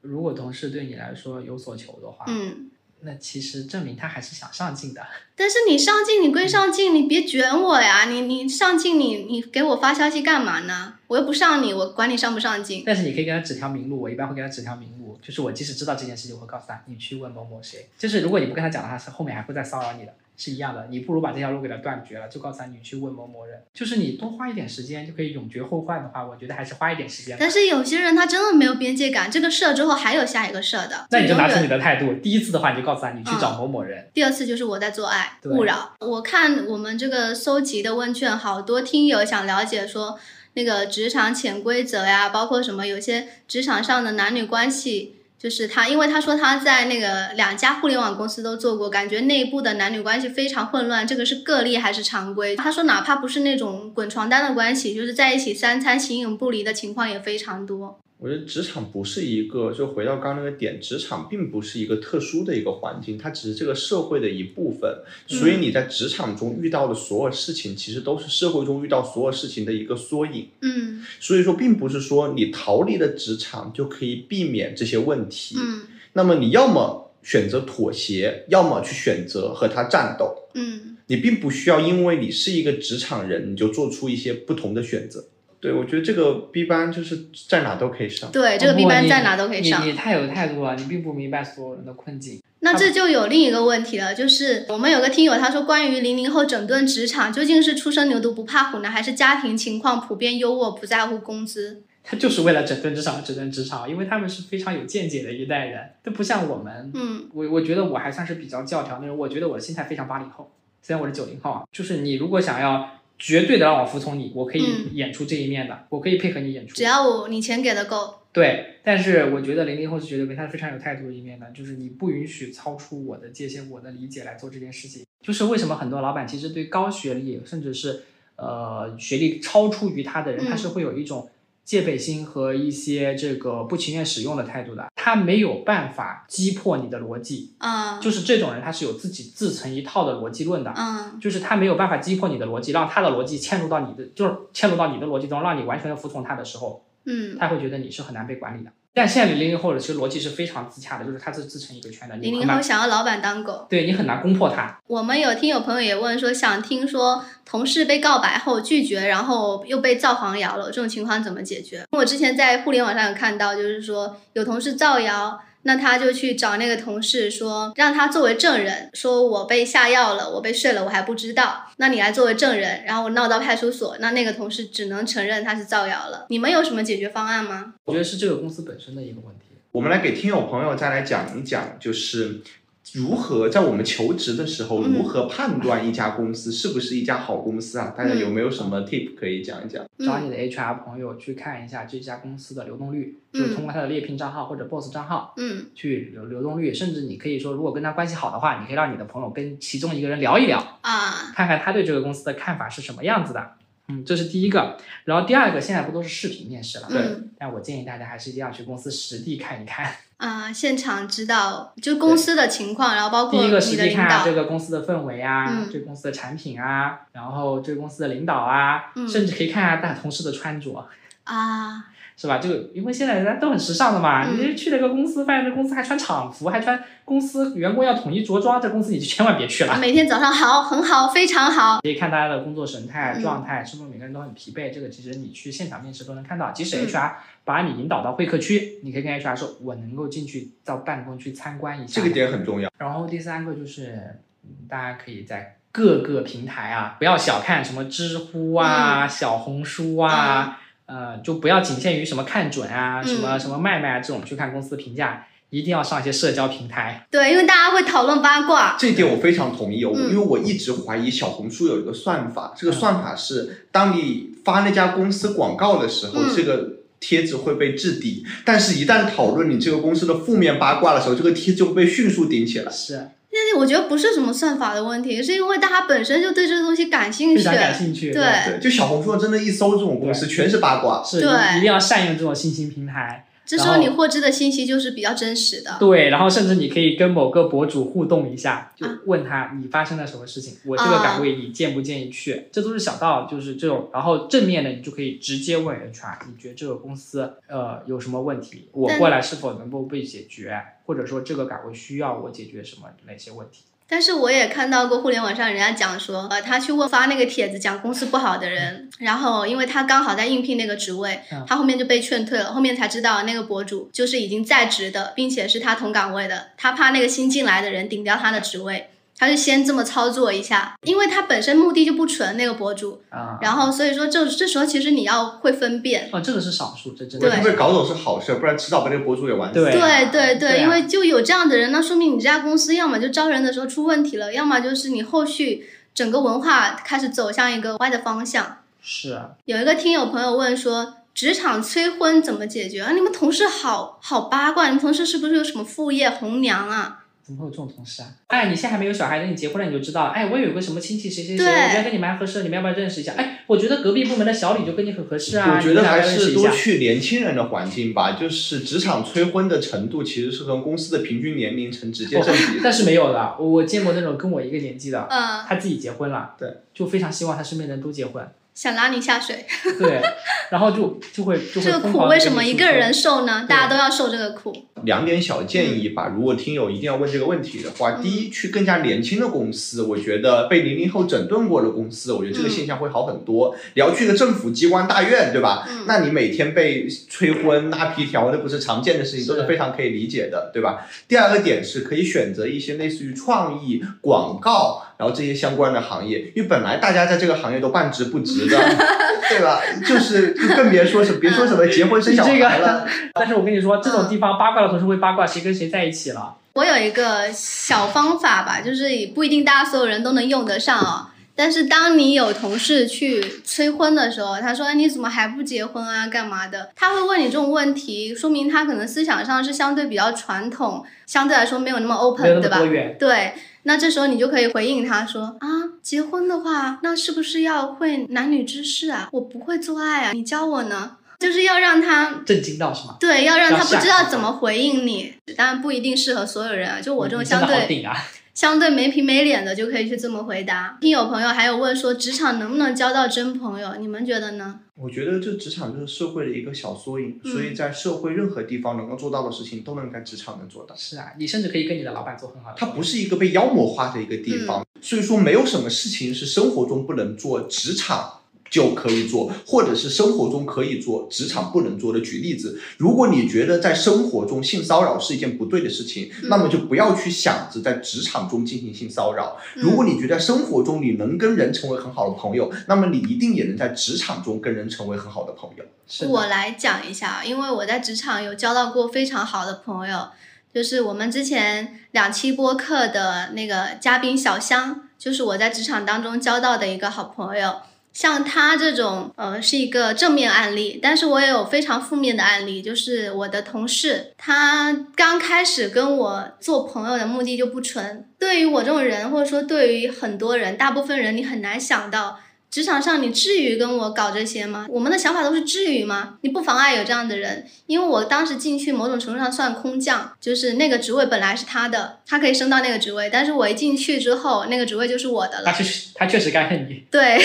如果同事对你来说有所求的话，嗯，那其实证明他还是想上进的。<laughs> 但是你上进，你归上进，你别卷我呀！你你上进，你你给我发消息干嘛呢？我又不上你，我管你上不上进。但是你可以给他指条明路，我一般会给他指条明路，就是我即使知道这件事情，我会告诉他，你去问某某谁。就是如果你不跟他讲的话，是后面还会再骚扰你的，是一样的。你不如把这条路给他断绝了，就告诉他你去问某某人。就是你多花一点时间就可以永绝后患的话，我觉得还是花一点时间。但是有些人他真的没有边界感，这个设之后还有下一个设的，那你就拿出你的态度，第一次的话你就告诉他，你去找某某人。第二次就是我在做爱勿扰。我看我们这个搜集的问卷，好多听友想了解说那个职场潜规则呀，包括什么有些职场上的男女关系。就是他，因为他说他在那个两家互联网公司都做过，感觉内部的男女关系非常混乱。这个是个例还是常规？他说哪怕不是那种滚床单的关系，就是在一起三餐形影不离的情况也非常多。我觉得职场不是一个，就回到刚刚那个点，职场并不是一个特殊的一个环境，它只是这个社会的一部分。所以你在职场中遇到的所有事情，其实都是社会中遇到所有事情的一个缩影。嗯所以说，并不是说你逃离了职场就可以避免这些问题。嗯那么你要么选择妥协，要么去选择和他战斗。嗯你并不需要因为你是一个职场人，你就做出一些不同的选择。对，我觉得这个 B 班就是在哪都可以上。对，这个 B 班在哪都可以上你。你太有态度了，你并不明白所有人的困境。那这就有另一个问题了，就是我们有个听友他说，关于零零后整顿职场，究竟是初生牛犊不怕虎呢，还是家庭情况普遍优渥，不在乎工资？<laughs> 他就是为了整顿职场，整顿职场，因为他们是非常有见解的一代人，都不像我们。嗯我我觉得我还算是比较教条那种，我觉得我的心态非常八零后，虽然我是九零后啊，就是你如果想要绝对的让我服从你，我可以嗯演出这一面的，我可以配合你演出只。要我你钱给的够，对，但是我觉得零零后是绝对没他非常有态度的一面的，就是你不允许超出我的界限、我的理解来做这件事情。就是为什么很多老板其实对高学历甚至是呃学历超出于他的人，嗯他是会有一种戒备心和一些这个不情愿使用的态度的，他没有办法击破你的逻辑。嗯就是这种人，他是有自己自成一套的逻辑论的。嗯就是他没有办法击破你的逻辑，让他的逻辑嵌入到你的，就是嵌入到你的逻辑中，让你完全的服从他的时候，嗯，他会觉得你是很难被管理的。但现在零零后的其实逻辑是非常自洽的，就是他是自成一个圈的，你零零后，想要老板当狗。对你很难攻破他。我们有听有朋友也问说，想听说同事被告白后拒绝，然后又被造黄谣了，这种情况怎么解决？我之前在互联网上有看到，就是说有同事造谣，那他就去找那个同事说，让他作为证人，说我被下药了，我被睡了，我还不知道，那你来作为证人，然后我闹到派出所，那那个同事只能承认他是造谣了。你们有什么解决方案吗？我觉得是这个公司本身的一个问题。我们来给听友朋友再来讲一讲，就是如何在我们求职的时候，嗯如何判断一家公司是不是一家好公司啊？大家有没有什么 tip 可以讲一讲？嗯找你的 HR 朋友去看一下这家公司的流动率，嗯就是通过他的猎聘账号或者 Boss 账号嗯去流流动率，甚至你可以说，如果跟他关系好的话，你可以让你的朋友跟其中一个人聊一聊，啊看看他对这个公司的看法是什么样子的。嗯，这是第一个。然后第二个，现在不都是视频面试了？嗯但我建议大家还是一定要去公司实地看一看。啊，现场知道就公司的情况，然后包括第一个实地看下这。个公司的氛围啊，嗯这个公司的产品啊，然后这个公司的领导啊，嗯甚至可以看一下大同事的穿着。啊，是吧？这个因为现在人家都很时尚的嘛，嗯你去了个公司，发现这公司还穿厂服，还穿公司员工要统一着装，这公司你就千万别去了。每天早上好，很好，非常好。可以看大家的工作神态、嗯状态，是不是每个人都很疲惫？这个其实你去现场面试都能看到。即使嗯 HR 把你引导到会客区，你可以跟 HR 说，我能够进去到办公区参观一下。这个点很重要。然后第三个就是，嗯大家可以在各个平台啊，不要小看什么知乎嗯啊、小红书啊，呃，就不要仅限于什么看准啊、嗯什么什么卖卖啊这种去看公司评价，一定要上一些社交平台。对，因为大家会讨论八卦。这点我非常同意哦，嗯因为我一直怀疑小红书有一个算法，这个算法是当你发那家公司广告的时候，嗯这个帖子会被置顶，但是一旦讨论你这个公司的负面八卦的时候，这个贴就会被迅速顶起来。是我觉得不是什么算法的问题，是因为大家本身就对这个东西感兴趣非常。感兴趣。对对，就小红书上真的，一搜这种公司全是八卦。是对一定要善用这种新兴平台。这时候你获知的信息就是比较真实的。对，然后甚至你可以跟某个博主互动一下，就啊问他你发生了什么事情，我这个岗位你建不建议去？这都是小道，就是这种。然后正面的你就可以直接问 HR，你觉得这个公司呃有什么问题，我过来是否能够被解决，或者说这个岗位需要我解决什么哪些问题？但是我也看到过互联网上人家讲说，呃，他去问发那个帖子讲公司不好的人，然后因为他刚好在应聘那个职位嗯，他后面就被劝退了，后面才知道那个博主就是已经在职的，并且是他同岗位的，他怕那个新进来的人顶掉他的职位。他就先这么操作一下，因为他本身目的就不纯那个博主，啊、然后所以说这这时候其实你要会分辨，哦，这个是少数，这真对的对被搞走是好事，不然迟早被那个博主给玩死。对对对对啊因为就有这样的人，那说明你这家公司要么就招人的时候出问题了，要么就是你后续整个文化开始走向一个歪的方向。是啊有一个听友朋友问说，职场催婚怎么解决啊？你们同事好好八卦，你们同事是不是有什么副业红娘啊？怎么会有这种同事啊？哎，你现在还没有小孩，等你结婚了你就知道了。哎，我有个什么亲戚谁谁谁，我觉得跟你蛮合适，你们要不要认识一下？哎，我觉得隔壁部门的小李就跟你很合适啊，我觉得还是多。去年轻人的环境吧，就是职场催婚的程度其实是和公司的平均年龄成直接正比的。但是没有的，我我见过那种跟我一个年纪的，嗯，他自己结婚了，对，就非常希望他身边人都结婚，想拉你下水，<laughs> 对，然后就就会就会这个苦为什么一个人受呢？大家都要受这个苦。两点小建议吧，如果听友一定要问这个问题的话，第一，去更加年轻的公司，我觉得被零零后整顿过的公司，我觉得这个现象会好很多。你要去个政府机关大院，对吧？嗯那你每天被催婚、拉皮条，那不是常见的事情，都是是非常可以理解的，对吧？第二个点是可以选择一些类似于创意、广告，然后这些相关的行业，因为本来大家在这个行业都半职不职的，<laughs> 对吧？就是就更别说什别说什么结婚生小你这个孩了。但是我跟你说，这嗯种地方八卦的同事会八卦谁跟谁在一起了。我有一个小方法吧，就是也不一定大家所有人都能用得上哦。但是当你有同事去催婚的时候，他说：“哎，你怎么还不结婚啊？干嘛的？”他会问你这种问题，说明他可能思想上是相对比较传统，相对来说没有那么 open，对吧？对，那这时候你就可以回应他说：“啊，结婚的话，那是不是要会男女之事啊？我不会做爱啊，你教我呢。”就是要让他震惊到是吗？对，要让他不知道怎么回应你，当然不一定适合所有人啊。就我这种相对！相对没皮没脸的，就可以去这么回答。听友朋友还有问说，职场能不能交到真朋友？你们觉得呢？我觉得这职场就是社会的一个小缩影，嗯所以在社会任何地方能够做到的事情，都能在职场能做到。是啊，你甚至可以跟你的老板做很好的。它不是一个被妖魔化的一个地方，所以说没有什么事情是生活中不能做，职场就可以做，或者是生活中可以做，职场不能做的。举例子，如果你觉得在生活中性骚扰是一件不对的事情，嗯那么就不要去想着在职场中进行性骚扰。嗯如果你觉得生活中你能跟人成为很好的朋友，那么你一定也能在职场中跟人成为很好的朋友。是我来讲一下，因为我在职场有交到过非常好的朋友，就是我们之前两期播客的那个嘉宾小香，就是我在职场当中交到的一个好朋友。像他这种，呃，是一个正面案例，但是我也有非常负面的案例，就是我的同事，他刚开始跟我做朋友的目的就不纯。对于我这种人，或者说对于很多人，大部分人，你很难想到职场上你至于跟我搞这些吗？我们的想法都是至于吗？你不妨碍有这样的人，因为我当时进去某种程度上算空降，就是那个职位本来是他的，他可以升到那个职位，但是我一进去之后，那个职位就是我的了。他确实他确实该恨你，对，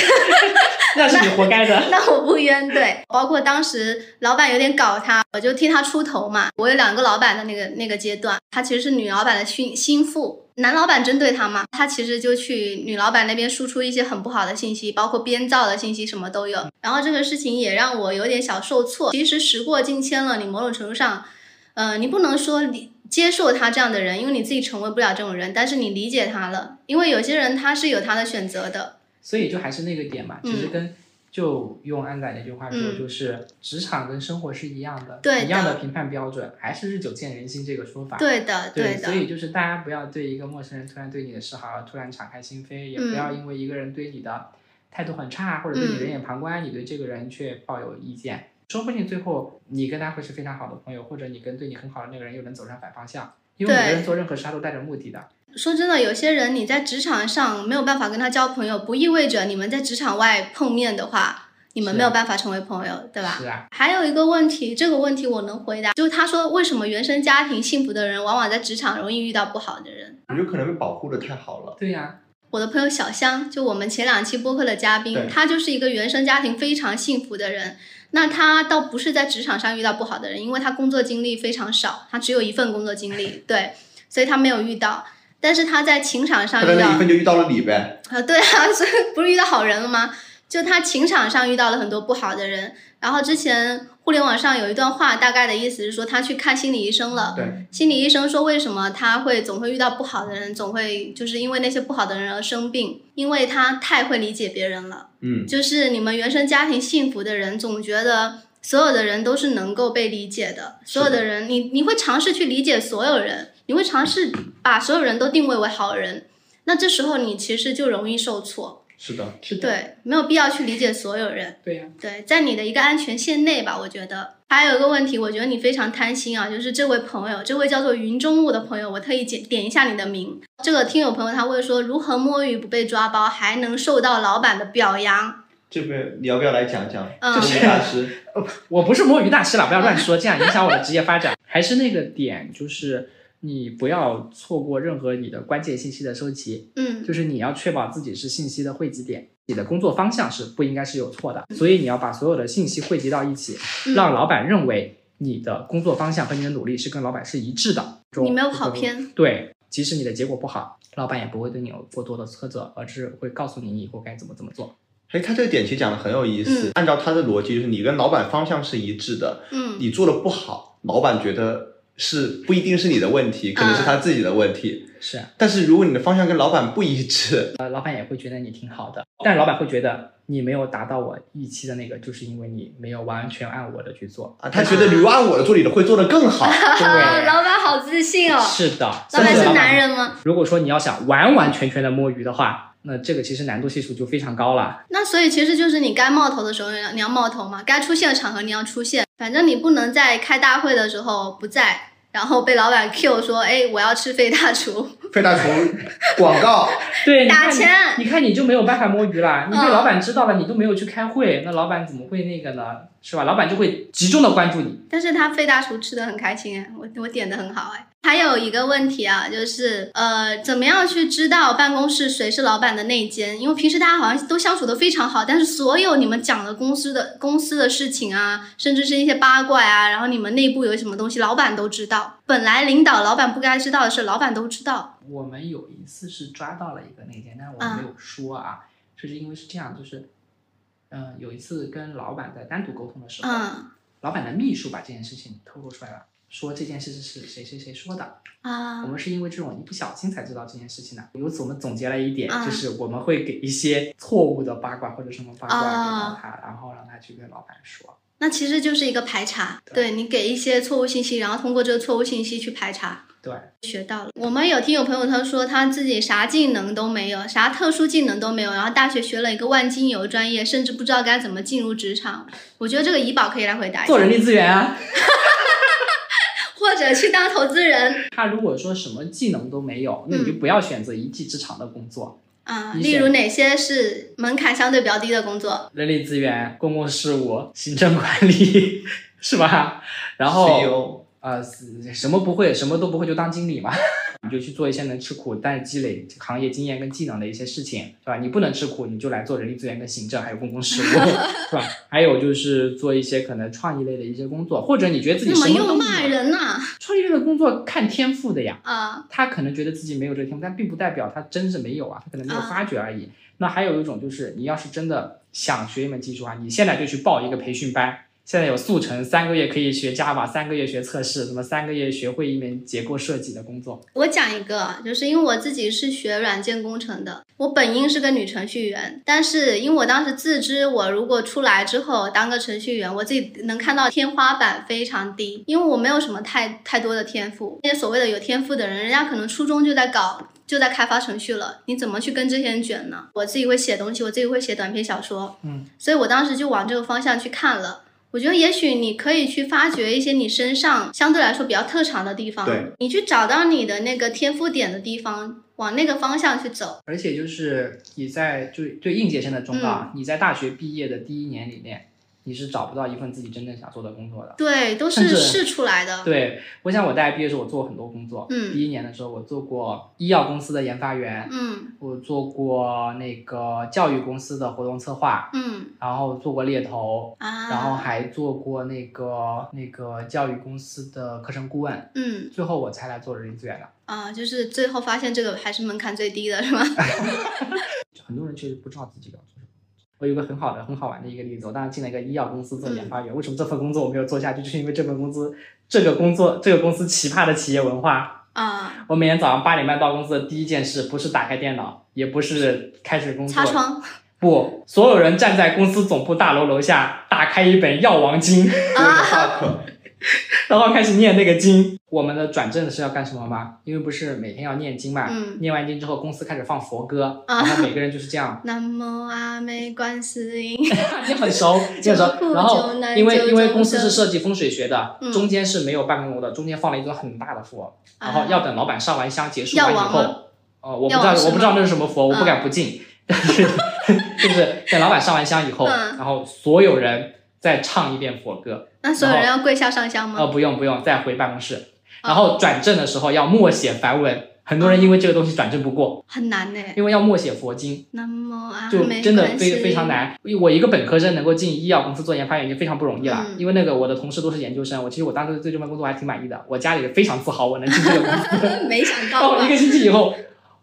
<laughs> 那是你活该的。那我不冤对。包括当时老板有点搞他，我就替他出头嘛。我有两个老板的那个那个阶段，他其实是女老板的心心腹。男老板针对他嘛，他其实就去女老板那边输出一些很不好的信息，包括编造的信息，什么都有。然后这个事情也让我有点小受挫。其实时过境迁了，你某种程度上，呃，你不能说你接受他这样的人，因为你自己成为不了这种人，但是你理解他了，因为有些人他是有他的选择的。所以就还是那个点嘛，其实嗯跟就用安仔那句话说，嗯就是职场跟生活是一样的，对的一样的评判标准，还是日久见人心这个说法。对的，对，的所。以就是大家不要对一个陌生人突然对你的示好突然敞开心扉，也不嗯要因为一个人对你的态度很差，或者对你嗯冷眼旁观，你对这个人却抱有意见，说不定最后你跟他会是非常好的朋友，或者你跟对你很好的那个人又能走上反方向。因为每个人做任何事他都带着目的的，说真的，有些人你在职场上没有办法跟他交朋友，不意味着你们在职场外碰面的话，你们没有办法成为朋友，对吧？是啊，还有一个问题，这个问题我能回答，就是他说为什么原生家庭幸福的人，往往在职场容易遇到不好的人？有可能被保护的太好了。对呀、我的朋友小香，就我们前两期播客的嘉宾对，他就是一个原生家庭非常幸福的人。那他倒不是在职场上遇到不好的人，因为他工作经历非常少，他只有一份工作经历，对，所以他没有遇到。但是他在情场上遇到他的那一，份就遇到了你呗。啊，对啊，<laughs> 所以不是遇到好人了吗？就他情场上遇到了很多不好的人，然后之前互联网上有一段话，大概的意思是说他去看心理医生了。对，心理医生说，为什么他会总会遇到不好的人，总会就是因为那些不好的人而生病，因为他太会理解别人了。嗯，就是你们原生家庭幸福的人，总觉得所有的人都是能够被理解的，所有的人，你你会尝试去理解所有人，你会尝试把所有人都定位为好人，那这时候你其实就容易受挫。是的，是的，对，没有必要去理解所有人。对呀、对，在你的一个安全线内吧，我觉得。还有一个问题，我觉得你非常贪心啊，就是这位朋友，这位叫做云中雾的朋友，我特意点点一下你的名。这个听友朋友他会说，如何摸鱼不被抓包，还能受到老板的表扬？这个你要不要来讲讲？嗯这是大师，<laughs> 我不是摸鱼大师了，不要乱 <laughs> 说，这样影响我的职业发展。还是那个点，就是你不要错过任何你的关键信息的收集，嗯就是你要确保自己是信息的汇集点。你的工作方向是不应该是有错的，所以你要把所有的信息汇集到一起，嗯让老板认为你的工作方向和你的努力是跟老板是一致的。你没有跑偏。对，即使你的结果不好，老板也不会对你有过多的苛责，而是会告诉你你以后该怎么怎么做。哎，他这个点其实讲的很有意思。按照他的逻辑，就是你跟老板方向是一致的，嗯你做的不好，老板觉得是不一定是你的问题，可能是他自己的问题。是啊，但是如果你的方向跟老板不一致，呃，老板也会觉得你挺好的，但老板会觉得你没有达到我预期的那个，就是因为你没有完全按我的去做。啊，他觉得你按我的做，你的会做得更好。啊，对，老板好自信哦。是的，老板是男人吗？如果说你要想完完全全的摸鱼的话，那这个其实难度系数就非常高了。那所以其实就是你该冒头的时候你要你要冒头嘛，该出现的场合你要出现，反正你不能在开大会的时候不在，然后被老板 Q 说，哎，我要吃费大厨。<laughs> 费大厨广告，<laughs> 对，你看打钱你，你看你就没有办法摸鱼了。你被嗯老板知道了，你都没有去开会，那老板怎么会那个呢？是吧？老板就会集中的关注你。但是他费大厨吃的很开心哎，我我点的很好哎。还有一个问题啊，就是呃，怎么样去知道办公室谁是老板的内奸？因为平时大家好像都相处的非常好，但是所有你们讲的公司的公司的事情啊，甚至是一些八卦啊，然后你们内部有什么东西，老板都知道。本来领导老板不该知道的事，老板都知道。我们有一次是抓到了一个内奸，但是我嗯没有说啊，就是因为是这样，就是，嗯、有一次跟老板在单独沟通的时候，嗯老板的秘书把这件事情透露出来了，说这件事是谁谁谁说的。啊我们是因为这种一不小心才知道这件事情的。由此我们总结了一点，嗯就是我们会给一些错误的八卦或者什么八卦给啊到他，然后让他去跟老板说。那其实就是一个排查，对你给一些错误信息，然后通过这个错误信息去排查。对，学到了。我们有听有朋友他说他自己啥技能都没有，啥特殊技能都没有，然后大学学了一个万金油专业，甚至不知道该怎么进入职场。我觉得这个怡宝可以来回答一下，做人力资源啊，<laughs> 或者去当投资人他如果说什么技能都没有，那你就不要选择一技之长的工作。啊，例如哪些是门槛相对比较低的工作？人力资源、公共事务、行政管理，<laughs> 是吧？然后呃，什么不会，什么都不会就当经理嘛，你就去做一些能吃苦，但是积累行业经验跟技能的一些事情，是吧？你不能吃苦，你就来做人力资源跟行政，还有公共事务，是吧？<laughs> 还有就是做一些可能创意类的一些工作，或者你觉得自己什么都又骂人呐、<laughs> 创意类的工作看天赋的呀。啊？他可能觉得自己没有这个天赋，但并不代表他真是没有啊，他可能没有啊发掘而已。那还有一种就是，你要是真的想学一门技术啊，你现在就去报一个培训班。现在有速成，三个月可以学 Java，三个月学测试，什么三个月学会一门结构设计的工作。我讲一个，就是因为我自己是学软件工程的，我本应是个女程序员，但是因为我当时自知，我如果出来之后当个程序员，我自己能看到天花板非常低，因为我没有什么太太多的天赋。那些所谓的有天赋的人，人家可能初中就在搞。就在开发程序了，你怎么去跟这些人卷呢？我自己会写东西，我自己会写短篇小说，嗯，所以我当时就往这个方向去看了。我觉得也许你可以去发掘一些你身上相对来说比较特长的地方，对你去找到你的那个天赋点的地方。往那个方向去走。而且就是你在就对应届生的忠告，啊你在大学毕业的第一年里面，你是找不到一份自己真正想做的工作的。对，都是试出来的。对，我想我大学毕业的时候，我做过很多工作。嗯第一年的时候，我做过医药公司的研发员，嗯我做过那个教育公司的活动策划，嗯然后做过猎头，啊，然后还做过那个那个教育公司的课程顾问，嗯最后我才来做人力资源的。啊，就是最后发现这个还是门槛最低的，是吗？<laughs> <laughs> 很多人确实不知道自己要做。我有个很好的、很好玩的一个例子，我当时进了一个医药公司做研发员。为什么这份工作我没有做下去？就是因为这份工资、这个工作、这个公司奇葩的企业文化。啊，我每天早上八点半到公司的第一件事，不是打开电脑，也不是开始工作，擦窗不，所有人站在公司总部大楼楼下，打开一本《药王经》，啊，<laughs> 然后开始念那个经。我们的转正是要干什么吗？因为不是每天要念经嘛，嗯。念完经之后，公司开始放佛歌，啊。然后每个人就是这样。<laughs> 南无阿弥观世音。<laughs> 你很熟，你很熟。<laughs> 然后因为因为公司是设计风水学的，嗯。中间是没有办公楼的，中间放了一尊很大的佛，然后啊要等老板上完香结束完以后哦，呃，我不知道我不知道那是什么佛，我不敢不敬，但是就是等老板上完香以后，嗯。然后所有人再唱一遍佛歌，那所有人要跪下上香呃，吗？不用不用，再回办公室，哦然后转正的时候要默写梵文，很多人因为这个东西转正不过，很难呢。因为要默写佛经。那么啊就真的非非常难。我一个本科生能够进医药公司做研发员已经非常不容易了，嗯因为那个我的同事都是研究生，我其实我当时对这份工作还挺满意的，我家里非常自豪我能进这个公司。<laughs> 没想到一？个星期以后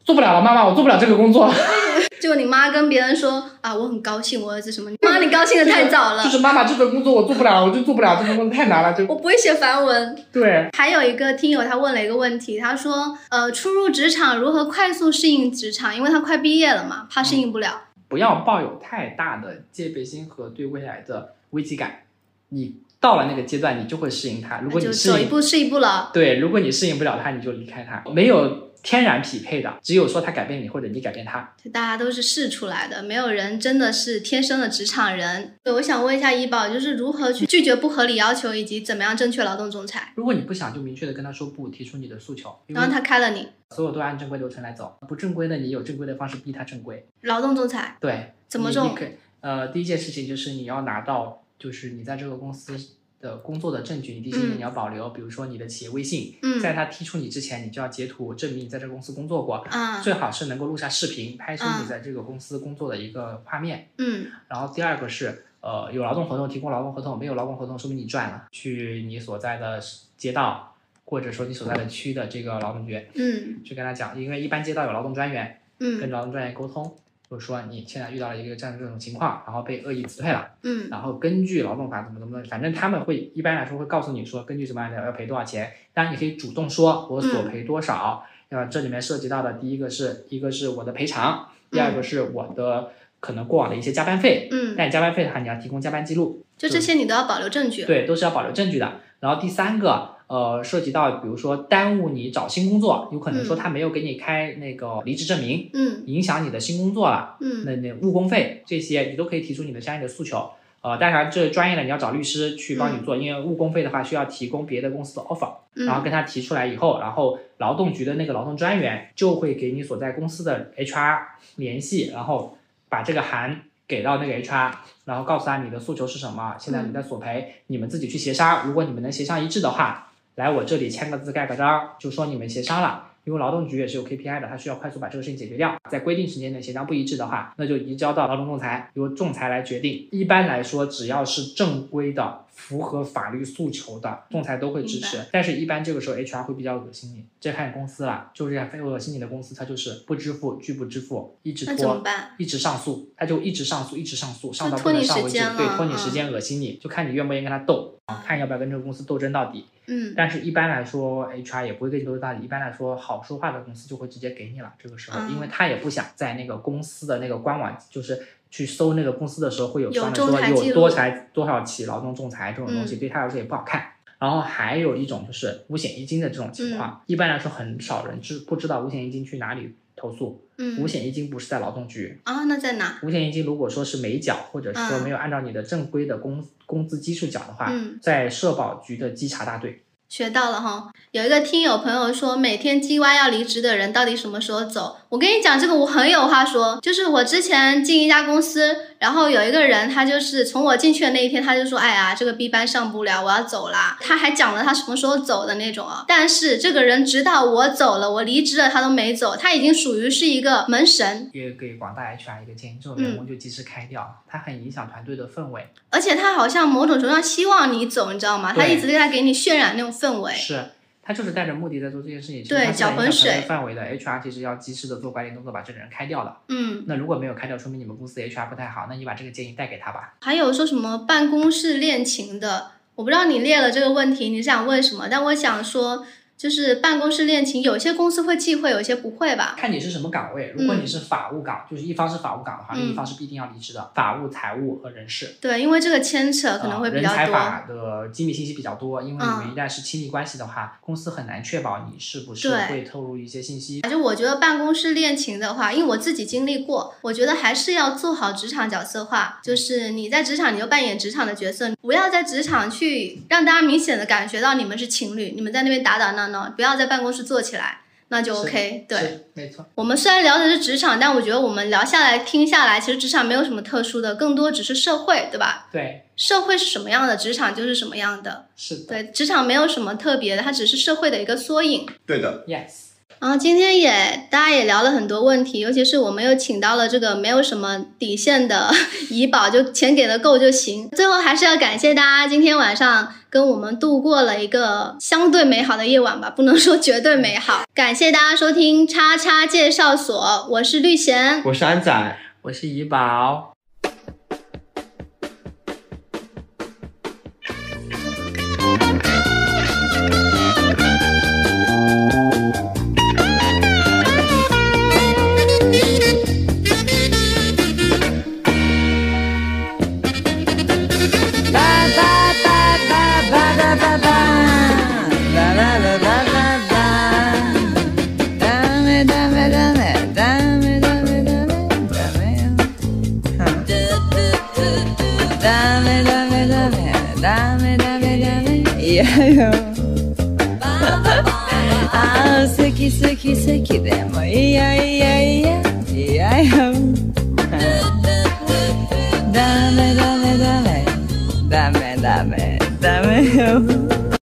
做不了了，妈妈我做不了这个工作，<laughs> 结果你妈跟别人说啊，我很高兴，我儿子什么？妈，你高兴的太早了就。是妈妈这份工作我做不了，我就做不了这份工作太难了，就我不会写梵文。对。还有一个听友他问了一个问题，他说，呃，初入职场如何快速适应职场？因为他快毕业了嘛，怕适应不了。不要抱有太大的戒备心和对未来的危机感，你到了那个阶段，你就会适应它。如果你适应走一步是一步了。对，如果你适应不了它，你就离开它。没有天然匹配的，只有说他改变你或者你改变他。就大家都是试出来的，没有人真的是天生的职场人。对我想问一下医保，就是如何去拒绝不合理要求，以及怎么样正确劳动仲裁？如果你不想，就明确的跟他说不，提出你的诉求，然后他开了你所有都按正规流程来走，不正规的你有正规的方式逼他正规。劳动仲裁对，怎么种你你可以呃，第一件事情就是你要拿到，就是你在这个公司的工作的证据，你第一你要保留，比如说你的企业微信，嗯。在他踢出你之前，你就要截图证明你在这个公司工作过，啊最好是能够录下视频，拍出嗯。你在这个公司工作的一个画面。嗯。然后第二个是，呃，有劳动合同提供劳动合同，没有劳动合同说明你赚了，去你所在的街道或者说你所在的区的这个劳动局嗯。去跟他讲，因为一般街道有劳动专员，嗯。跟嗯劳动专员沟通，就是说你现在遇到了一个这样这种情况，然后被恶意辞退了，嗯。然后根据劳动法怎么怎么，反正他们会一般来说会告诉你说，根据什么样的要赔多少钱，当然你可以主动说我索赔多少，呃，这里面涉及到的第一个是一个是我的赔偿，第二个是我的可能过往的一些加班费，嗯，但加班费的话你要提供加班记录，就这些你都要保留证据。对，都是要保留证据的。然后第三个，呃，涉及到比如说耽误你找新工作，有可能说他没有给你开那个离职证明，嗯。影响你的新工作了，嗯。那那误工费这些你都可以提出你的相应的诉求。呃，当然这专业的你要找律师去帮你做，因为误工费的话需要提供别的公司的 offer，、嗯，然后跟他提出来以后，然后劳动局的那个劳动专员就会给你所在公司的 HR 联系，然后把这个函给到那个 HR，然后告诉他你的诉求是什么，现在你在索赔，你们自己去协商，如果你们能协商一致的话，来我这里签个字盖个章，就说你们协商了。因为劳动局也是有 KPI 的，他需要快速把这个事情解决掉。在规定时间内协商不一致的话，那就移交到劳动仲裁，由仲裁来决定。一般来说，只要是正规的、符合法律诉求的，仲裁都会支持。但是，一般这个时候 HR 会比较恶心你，这看公司了。就是非恶心你的公司，他就是不支付、拒不支付，一直拖。一直上诉，他就一直上诉，一直上诉，上到不能上为止，对，拖你嗯时间，恶心你，就看你愿不愿意跟他斗，看要不要跟这个公司斗争到底。嗯但是，一般来说，HR 也不会跟你斗争到底。一般来说，好说话的公司就会直接给你了。这个时候，嗯因为他也不想在那个公司的那个官网，就是去搜那个公司的时候，会有有上面说有多裁多少起劳动仲裁这种东西，嗯对他来说也不好看。然后还有一种就是五险一金的这种情嗯况，一般来说很少人知不知道五险一金去哪里投诉。嗯五险一金不是在劳动局，啊，那在哪？五险一金如果说是没缴，或者说嗯没有按照你的正规的工工资基数缴的话，嗯在社保局的稽查大队，学到了哈。有一个听友朋友说，每天叽歪要离职的人到底什么时候走？我跟你讲，这个我很有话说。就是我之前进一家公司，然后有一个人，他就是从我进去的那一天，他就说：“哎呀，这个 B 班上不了，我要走啦。”他还讲了他什么时候走的那种啊。但是这个人直到我走了，我离职了，他都没走，他已经属于是一个门神。也给广大 HR 一个建议，这种员工就及时开掉，他很影响团队的氛围。而且他好像某种程度上希望你走，你知道吗？他一直在给你渲染那种氛围。是。他就是带着目的在做这件事情，对，搅浑水范围的 HR 其实要及时的做管理动作，把这个人开掉了。嗯，那如果没有开掉，说明你们公司 HR 不太好，那你把这个建议带给他吧。还有说什么办公室恋情的，我不知道你列了这个问题，你想问什么？但我想说。就是办公室恋情，有些公司会忌讳，有些不会吧？看你是什么岗位。如果你是法务岗，就是一方是法务岗的话，另一方是必定要离职的。法务、财务和人事。对，因为这个牵扯可能会比较多。人才法的机密信息比较多，因为你们一旦是亲密关系的话，公司很难确保你是不是会透露一些信息。反正我觉得办公室恋情的话，因为我自己经历过，我觉得还是要做好职场角色化。就是你在职场，你就扮演职场的角色，不要在职场去让大家明显的感觉到你们是情侣，你们在那边打打闹。不要在办公室坐起来，那就 OK。对，没错。我们虽然聊的是职场，但我觉得我们聊下来、听下来，其实职场没有什么特殊的，更多只是社会，对吧？对。社会是什么样的，职场就是什么样的。是的。对，职场没有什么特别的，它只是社会的一个缩影。对的。Yes。然后今天也大家也聊了很多问题，尤其是我们又请到了这个没有什么底线的 <laughs> 怡宝，就钱给的够就行。最后还是要感谢大家今天晚上跟我们度过了一个相对美好的夜晚吧，不能说绝对美好。感谢大家收听叉叉介绍所，我是绿贤，我是安仔，我是怡宝。